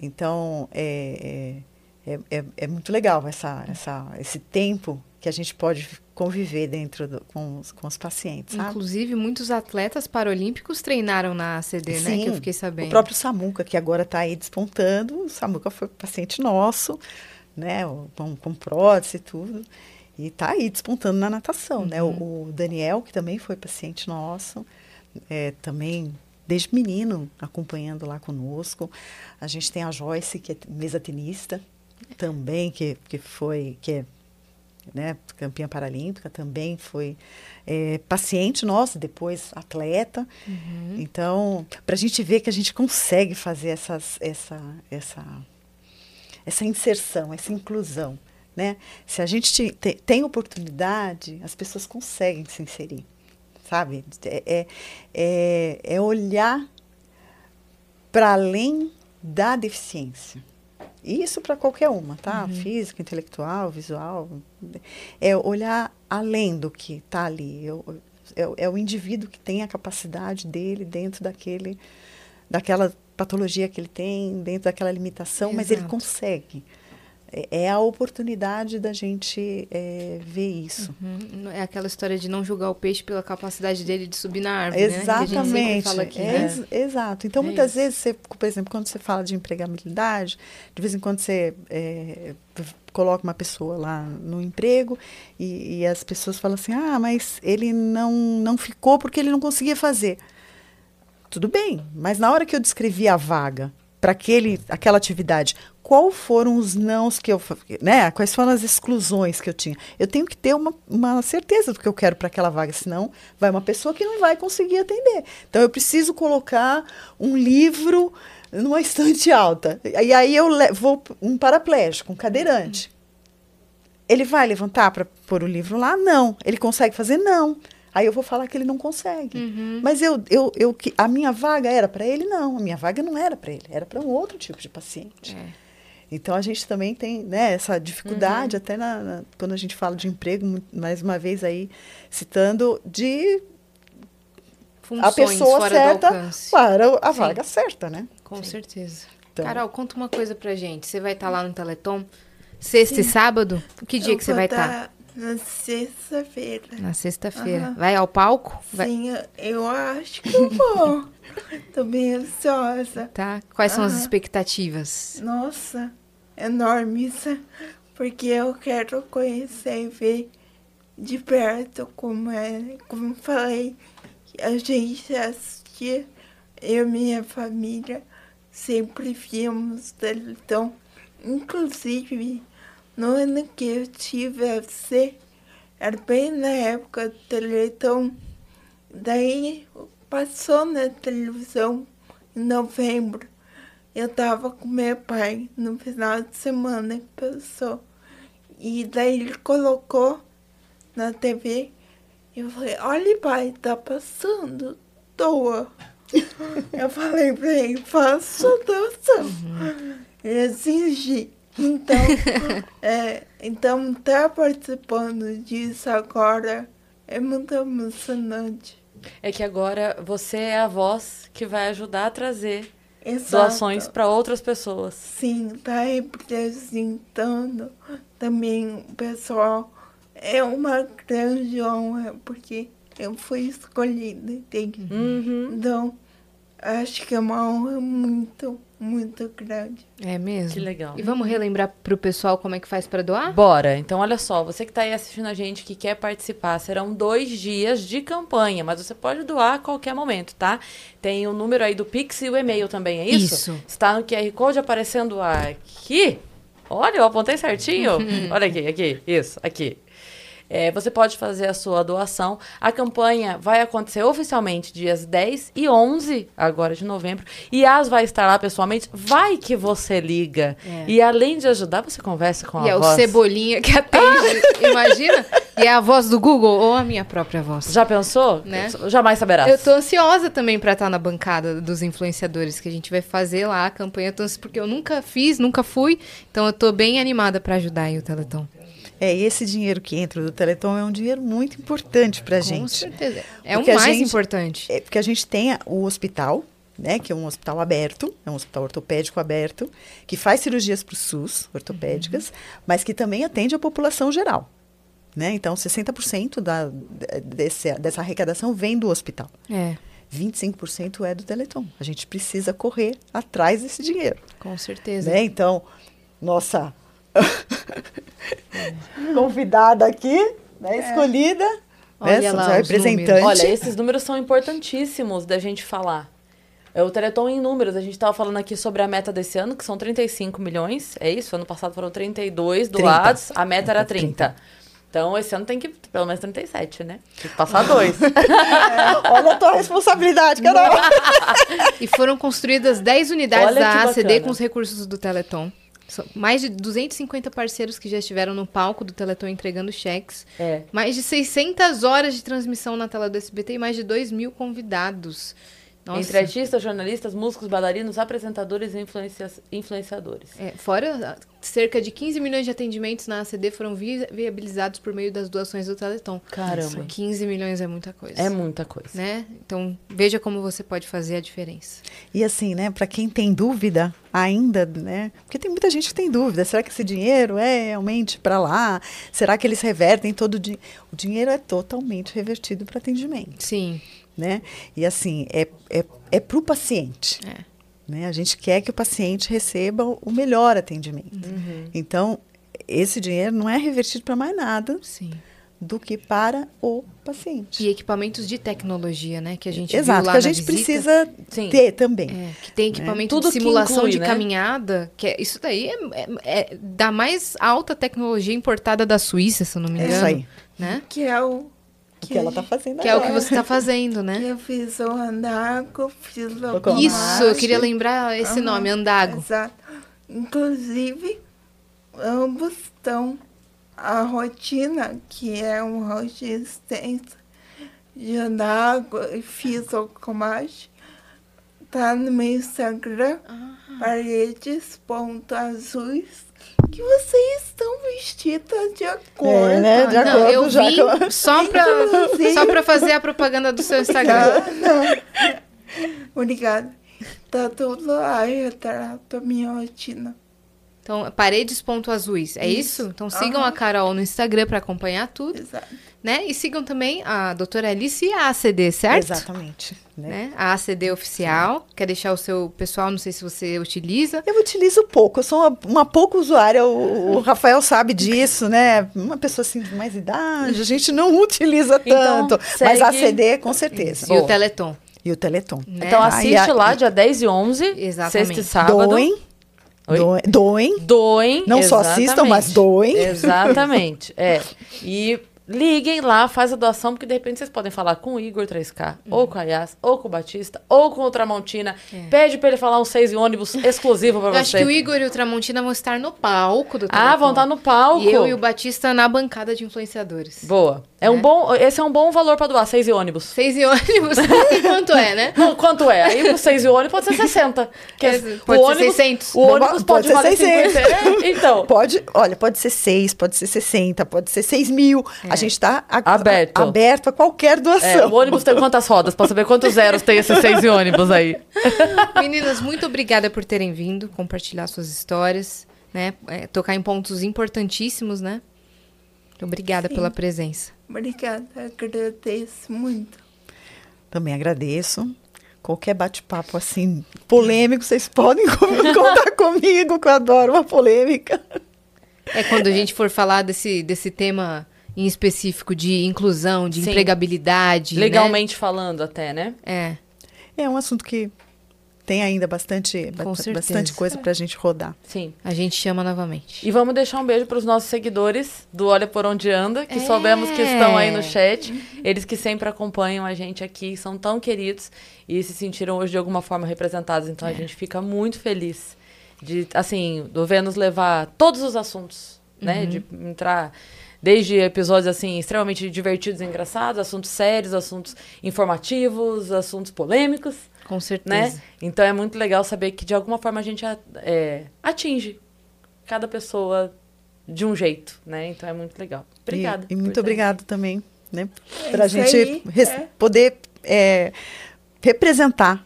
Então, é, é, é, é, muito legal essa, essa, esse tempo que a gente pode conviver dentro do, com, os, com os pacientes. Sabe? Inclusive, muitos atletas paralímpicos treinaram na ACD, Sim, né? Que eu fiquei sabendo. O próprio Samuca, que agora está aí despontando, o Samuca foi paciente nosso né, com, com prótese e tudo. E está aí despontando na natação, uhum. né? O, o, Daniel, que também foi paciente nosso, é, também desde menino acompanhando lá conosco. A gente tem a Joyce, que é mesa tenista, também, que, que foi, que é né, campeã paralímpica, também foi é, paciente nossa, depois atleta. Uhum. Então, para a gente ver que a gente consegue fazer essas, essa, essa essa inserção, essa inclusão. Né? Se a gente te, te, tem oportunidade, as pessoas conseguem se inserir, sabe? É, é, é, é olhar para além da deficiência. Isso para qualquer uma, tá? Uhum. Física, intelectual, visual. É olhar além do que está ali. É, é, é, o indivíduo que tem a capacidade dele dentro daquele, daquela patologia que ele tem, dentro daquela limitação, Exato. mas ele consegue. É, é a oportunidade da gente é, ver isso. Uhum. É aquela história de não julgar o peixe pela capacidade dele de subir na árvore. Exatamente. Né? Aqui, é, né? Exato. Então, é muitas isso. vezes, você, por exemplo, quando você fala de empregabilidade, de vez em quando você é, coloca uma pessoa lá no emprego e, e as pessoas falam assim: ah, mas ele não, não ficou porque ele não conseguia fazer. Tudo bem, mas na hora que eu descrevi a vaga, para aquela atividade. Qual foram os nãos que eu, né? Quais foram as exclusões que eu tinha? Eu tenho que ter uma, uma certeza do que eu quero para aquela vaga, senão vai uma pessoa que não vai conseguir atender. Então eu preciso colocar um livro numa estante alta. E aí eu vou um paraplégico, um cadeirante. Ele vai levantar para pôr o livro lá? Não. Ele consegue fazer? Não. Aí eu vou falar que ele não consegue. Mas eu, eu, eu, que- a minha vaga era para ele? Não. A minha vaga não era para ele. Era para um outro tipo de paciente. Então a gente também tem né, essa dificuldade, até na, na- quando a gente fala de emprego, mais uma vez aí citando, de Funções a pessoa fora certa para a Sim. vaga certa, né? Com certeza. Então- Carol, conta uma coisa pra gente. Você vai estar lá no Teleton sexta e sábado? Que dia Eu que você vai estar? tá Na sexta-feira. Na sexta-feira. Aham. Vai ao palco? Sim, eu- eu acho que eu vou. Tô bem ansiosa. Tá. Quais são as expectativas? Nossa, enormes. Porque eu quero conhecer e ver de perto como é. Como falei, a gente assistia, eu e minha família sempre víamos Teleton. Inclusive, no ano que eu tive AVC, era bem na época do Teleton. Daí passou na televisão em novembro. Eu tava com meu pai no final de semana que passou. E daí ele colocou na TV. Eu falei, olha pai, tá passando, doa. eu falei pra ele, faço doação. Ele exige. Então, é, então tá participando disso agora é muito emocionante. É que agora você é a voz que vai ajudar a trazer Exato. doações para outras pessoas. Sim, tá representando também o pessoal. É uma grande honra, porque eu fui escolhida, entende? Uhum. Então, acho que é uma honra muito, muito grande. É mesmo? Que legal. E vamos relembrar pro pessoal como é que faz pra doar? Bora. Então, olha só, você que está aí assistindo a gente, que quer participar, serão dois dias de campanha, mas você pode doar a qualquer momento, tá? Tem o número aí do Pix e o e-mail também, é isso? Isso. Está no QR Code aparecendo aqui. Olha, eu apontei certinho. olha aqui, aqui, isso, aqui. É, você pode fazer a sua doação. A campanha vai acontecer oficialmente dias 10 e 11 agora de novembro. E as vai estar lá pessoalmente. Vai que você liga. É. E além de ajudar, você conversa com E a é o voz. Cebolinha que atende, imagina? E é a voz do Google ou a minha própria voz. Já pensou? Né? Jamais saberás. Eu tô ansiosa também pra estar na bancada dos influenciadores que a gente vai fazer lá a campanha, porque eu nunca fiz, nunca fui, então eu tô bem animada pra ajudar aí o Teleton. É, esse dinheiro que entra do Teleton é um dinheiro muito importante para a Com gente. certeza. É o mais gente- importante. É porque a gente tem a- o hospital, né, que é um hospital aberto, é um hospital ortopédico aberto, que faz cirurgias para o SUS, ortopédicas, mas que também atende a população geral. Né? Então, 60% da, desse, dessa arrecadação vem do hospital. É, 25% é do Teleton. A gente precisa correr atrás desse dinheiro. com certeza. Né? Então, nossa convidada aqui, né, escolhida, né, Olha lá representante. Olha, esses números são importantíssimos da gente falar. É o Teleton em números. A gente estava falando aqui sobre a meta desse ano, que são 35 milhões. É isso? Ano passado foram 32 doados. A meta era 30. Então, esse ano tem que pelo menos 37, né? Tem que passar dois. Olha a tua responsabilidade, Carol. E foram construídas 10 unidades Olha da ACD bacana. com os recursos do Teleton. São mais de 250 parceiros que já estiveram no palco do Teleton entregando cheques. É. Mais de 600 horas de transmissão na tela do SBT e mais de 2 mil convidados. Nossa. Entre artistas, jornalistas, músicos, bailarinos, apresentadores e influencia- influenciadores. É, fora, cerca de 15 milhões de atendimentos na ACD foram vi- viabilizados por meio das doações do Teleton. Caramba. 15 milhões é muita coisa. É muita coisa. Né? Então, veja como você pode fazer a diferença. E assim, né, para quem tem dúvida ainda, né, porque tem muita gente que tem dúvida, será que esse dinheiro é realmente para lá? Será que eles revertem todo o dinheiro? O dinheiro é totalmente revertido para atendimento, Sim. Né? E assim, é, é, é para o paciente. É. Né? A gente quer que o paciente receba o melhor atendimento. Uhum. Então, esse dinheiro não é revertido para mais nada, Sim. do que para o paciente. E equipamentos de tecnologia, né? Que a gente Exato, viu lá que a gente visita. precisa Sim. ter também. É, que tem equipamento Tudo de simulação inclui, de né? caminhada, que é, isso daí é, é- é da mais alta tecnologia importada da Suíça, se eu não me É engano. isso aí. Né? Que é o O que ela está fazendo Que é o que agora. você está fazendo, né? Eu fiz o andago, fiz o Isso, eu queria lembrar esse Aham, nome, Andago. Exato. Inclusive, ambos estão a rotina, que é uma resistência de andago e fiz o tomate, tá no meu Instagram, paredes.azuis, que vocês estão vestidas de acordo. É, né? De Não, acordo, eu já vim eu- só pra, só pra fazer a propaganda do seu Instagram. Obrigada. Tá tudo lá, retrato a minha rotina. Então, paredes.azuis, é isso? Então sigam a Carol no Instagram pra acompanhar tudo, Exato. né? E sigam também a doutora Alice e a ACD, certo? Exatamente. né? Né? A ACD oficial. Quer deixar o seu pessoal, não sei se você utiliza. Eu utilizo pouco, eu sou uma, uma pouca usuária, o, o Rafael sabe disso, né? Uma pessoa assim de mais idade, a gente não utiliza Então, tanto. Mas a segue- CD, com certeza. E o. Teleton. E o Teleton. Né? Então Ah, assiste e a- lá, dia 10 e 11, Exatamente. sexta e sábado. Doem? Doem, doem. Doem. Não só exatamente. assistam, mas doem. Exatamente. É. E liguem lá, faz a doação, porque de repente vocês podem falar com o Igor 3K, ou com a Yas, ou com o Batista, ou com o Tramontina. Pede pra ele falar um 6 em ônibus exclusivo pra Eu você. acho que o Igor e o Tramontina vão estar no palco do Ah, vão estar no palco. E eu e o Batista na bancada de influenciadores. Boa. É um Né? bom, esse é um bom valor pra doar, 6 e ônibus. Seis e ônibus. Quanto é, né? Não, quanto é? Aí o 6 e ônibus pode ser 60. Que É, pode ser 600. O ônibus Pode pode, ser valer 600. 50. É, então. Pode, olha, pode ser 6, pode ser 60, pode ser 6 mil. A gente está Aberto. aberto a qualquer É, doação. o ônibus tem quantas rodas? Pra saber quantos zeros tem esses 6 e ônibus aí. Meninas, muito obrigada por terem vindo, compartilhar suas histórias, né? É, tocar em pontos importantíssimos, né? Obrigada Sim. pela presença. Obrigada, agradeço muito. Também agradeço. Qualquer bate-papo assim polêmico, vocês podem contar comigo, que eu adoro uma polêmica. É quando a gente for falar desse, desse tema em específico de inclusão, de Sim. empregabilidade. né? Legalmente falando até, né? É. É um assunto que tem ainda bastante, ba- certeza. bastante coisa pra gente rodar. Sim. A gente chama novamente. E vamos deixar um beijo para os nossos seguidores do Olha Por Onde Anda, que É. soubemos que estão aí no chat. Eles que sempre acompanham a gente aqui, são tão queridos e se sentiram hoje de alguma forma representados. Então a gente fica muito feliz de, assim, do Vênus levar todos os assuntos, né? De entrar desde episódios assim extremamente divertidos e engraçados, assuntos sérios, assuntos informativos, assuntos polêmicos, Com né? certeza. Então é muito legal saber que de alguma forma a gente é, atinge cada pessoa de um jeito, né? Então é muito legal. Obrigada. E, e muito obrigado também, né? É Pra isso gente aí, é. poder é, representar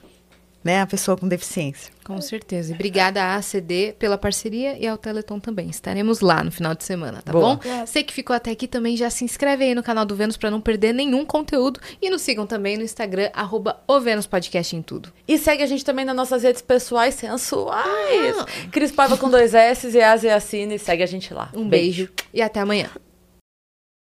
né, a pessoa com deficiência. Com certeza. E obrigada à ACD pela parceria e ao Teleton também. Estaremos lá no final de semana, tá Boa. bom? Você que ficou até aqui também já se inscreve aí no canal do Vênus para não perder nenhum conteúdo e nos sigam também no Instagram arroba o Vênus Podcast em tudo. E segue a gente também nas nossas redes pessoais sensuais. Cris Paiva com dois S e As e Assine. Segue a gente lá. Um beijo e até amanhã.